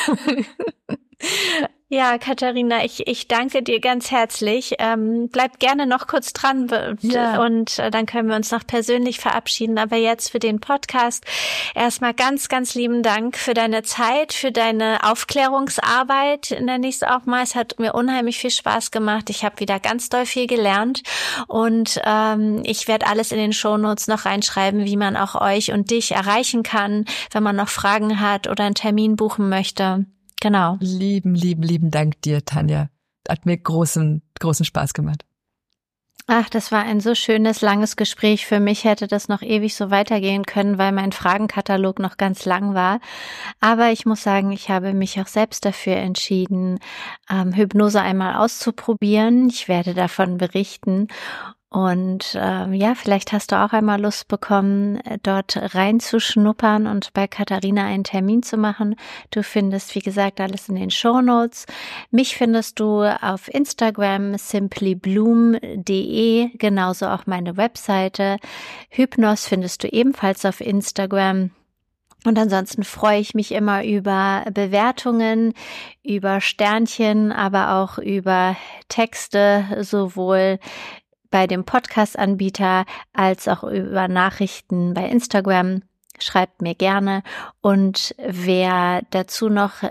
Ja, Katharina, ich, ich danke dir ganz herzlich. Ähm, bleib gerne noch kurz dran ja. und äh, dann können wir uns noch persönlich verabschieden. Aber jetzt für den Podcast erstmal ganz, ganz lieben Dank für deine Zeit, für deine Aufklärungsarbeit, nenne ich es auch mal. Es hat mir unheimlich viel Spaß gemacht. Ich habe wieder ganz doll viel gelernt und ähm, ich werde alles in den Shownotes noch reinschreiben, wie man auch euch und dich erreichen kann, wenn man noch Fragen hat oder einen Termin buchen möchte. Genau. Lieben, lieben, lieben Dank dir, Tanja. Hat mir großen, großen Spaß gemacht. Ach, das war ein so schönes, langes Gespräch. Für mich hätte das noch ewig so weitergehen können, weil mein Fragenkatalog noch ganz lang war. Aber ich muss sagen, ich habe mich auch selbst dafür entschieden, ähm, Hypnose einmal auszuprobieren. Ich werde davon berichten. Und ähm, ja, vielleicht hast du auch einmal Lust bekommen, dort reinzuschnuppern und bei Katharina einen Termin zu machen. Du findest, wie gesagt, alles in den Show Notes. Mich findest du auf Instagram simplybloom.de, genauso auch meine Webseite. Hypnos findest du ebenfalls auf Instagram. Und ansonsten freue ich mich immer über Bewertungen, über Sternchen, aber auch über Texte, sowohl bei dem Podcast-Anbieter als auch über Nachrichten bei Instagram. Schreibt mir gerne. Und wer dazu noch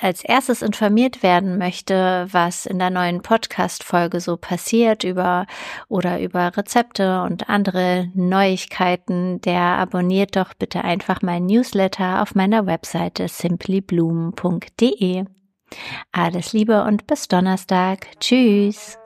als erstes informiert werden möchte, was in der neuen Podcast-Folge so passiert über oder über Rezepte und andere Neuigkeiten, der abonniert doch bitte einfach mein Newsletter auf meiner Webseite simplybloom.de. Alles Liebe und bis Donnerstag. Tschüss.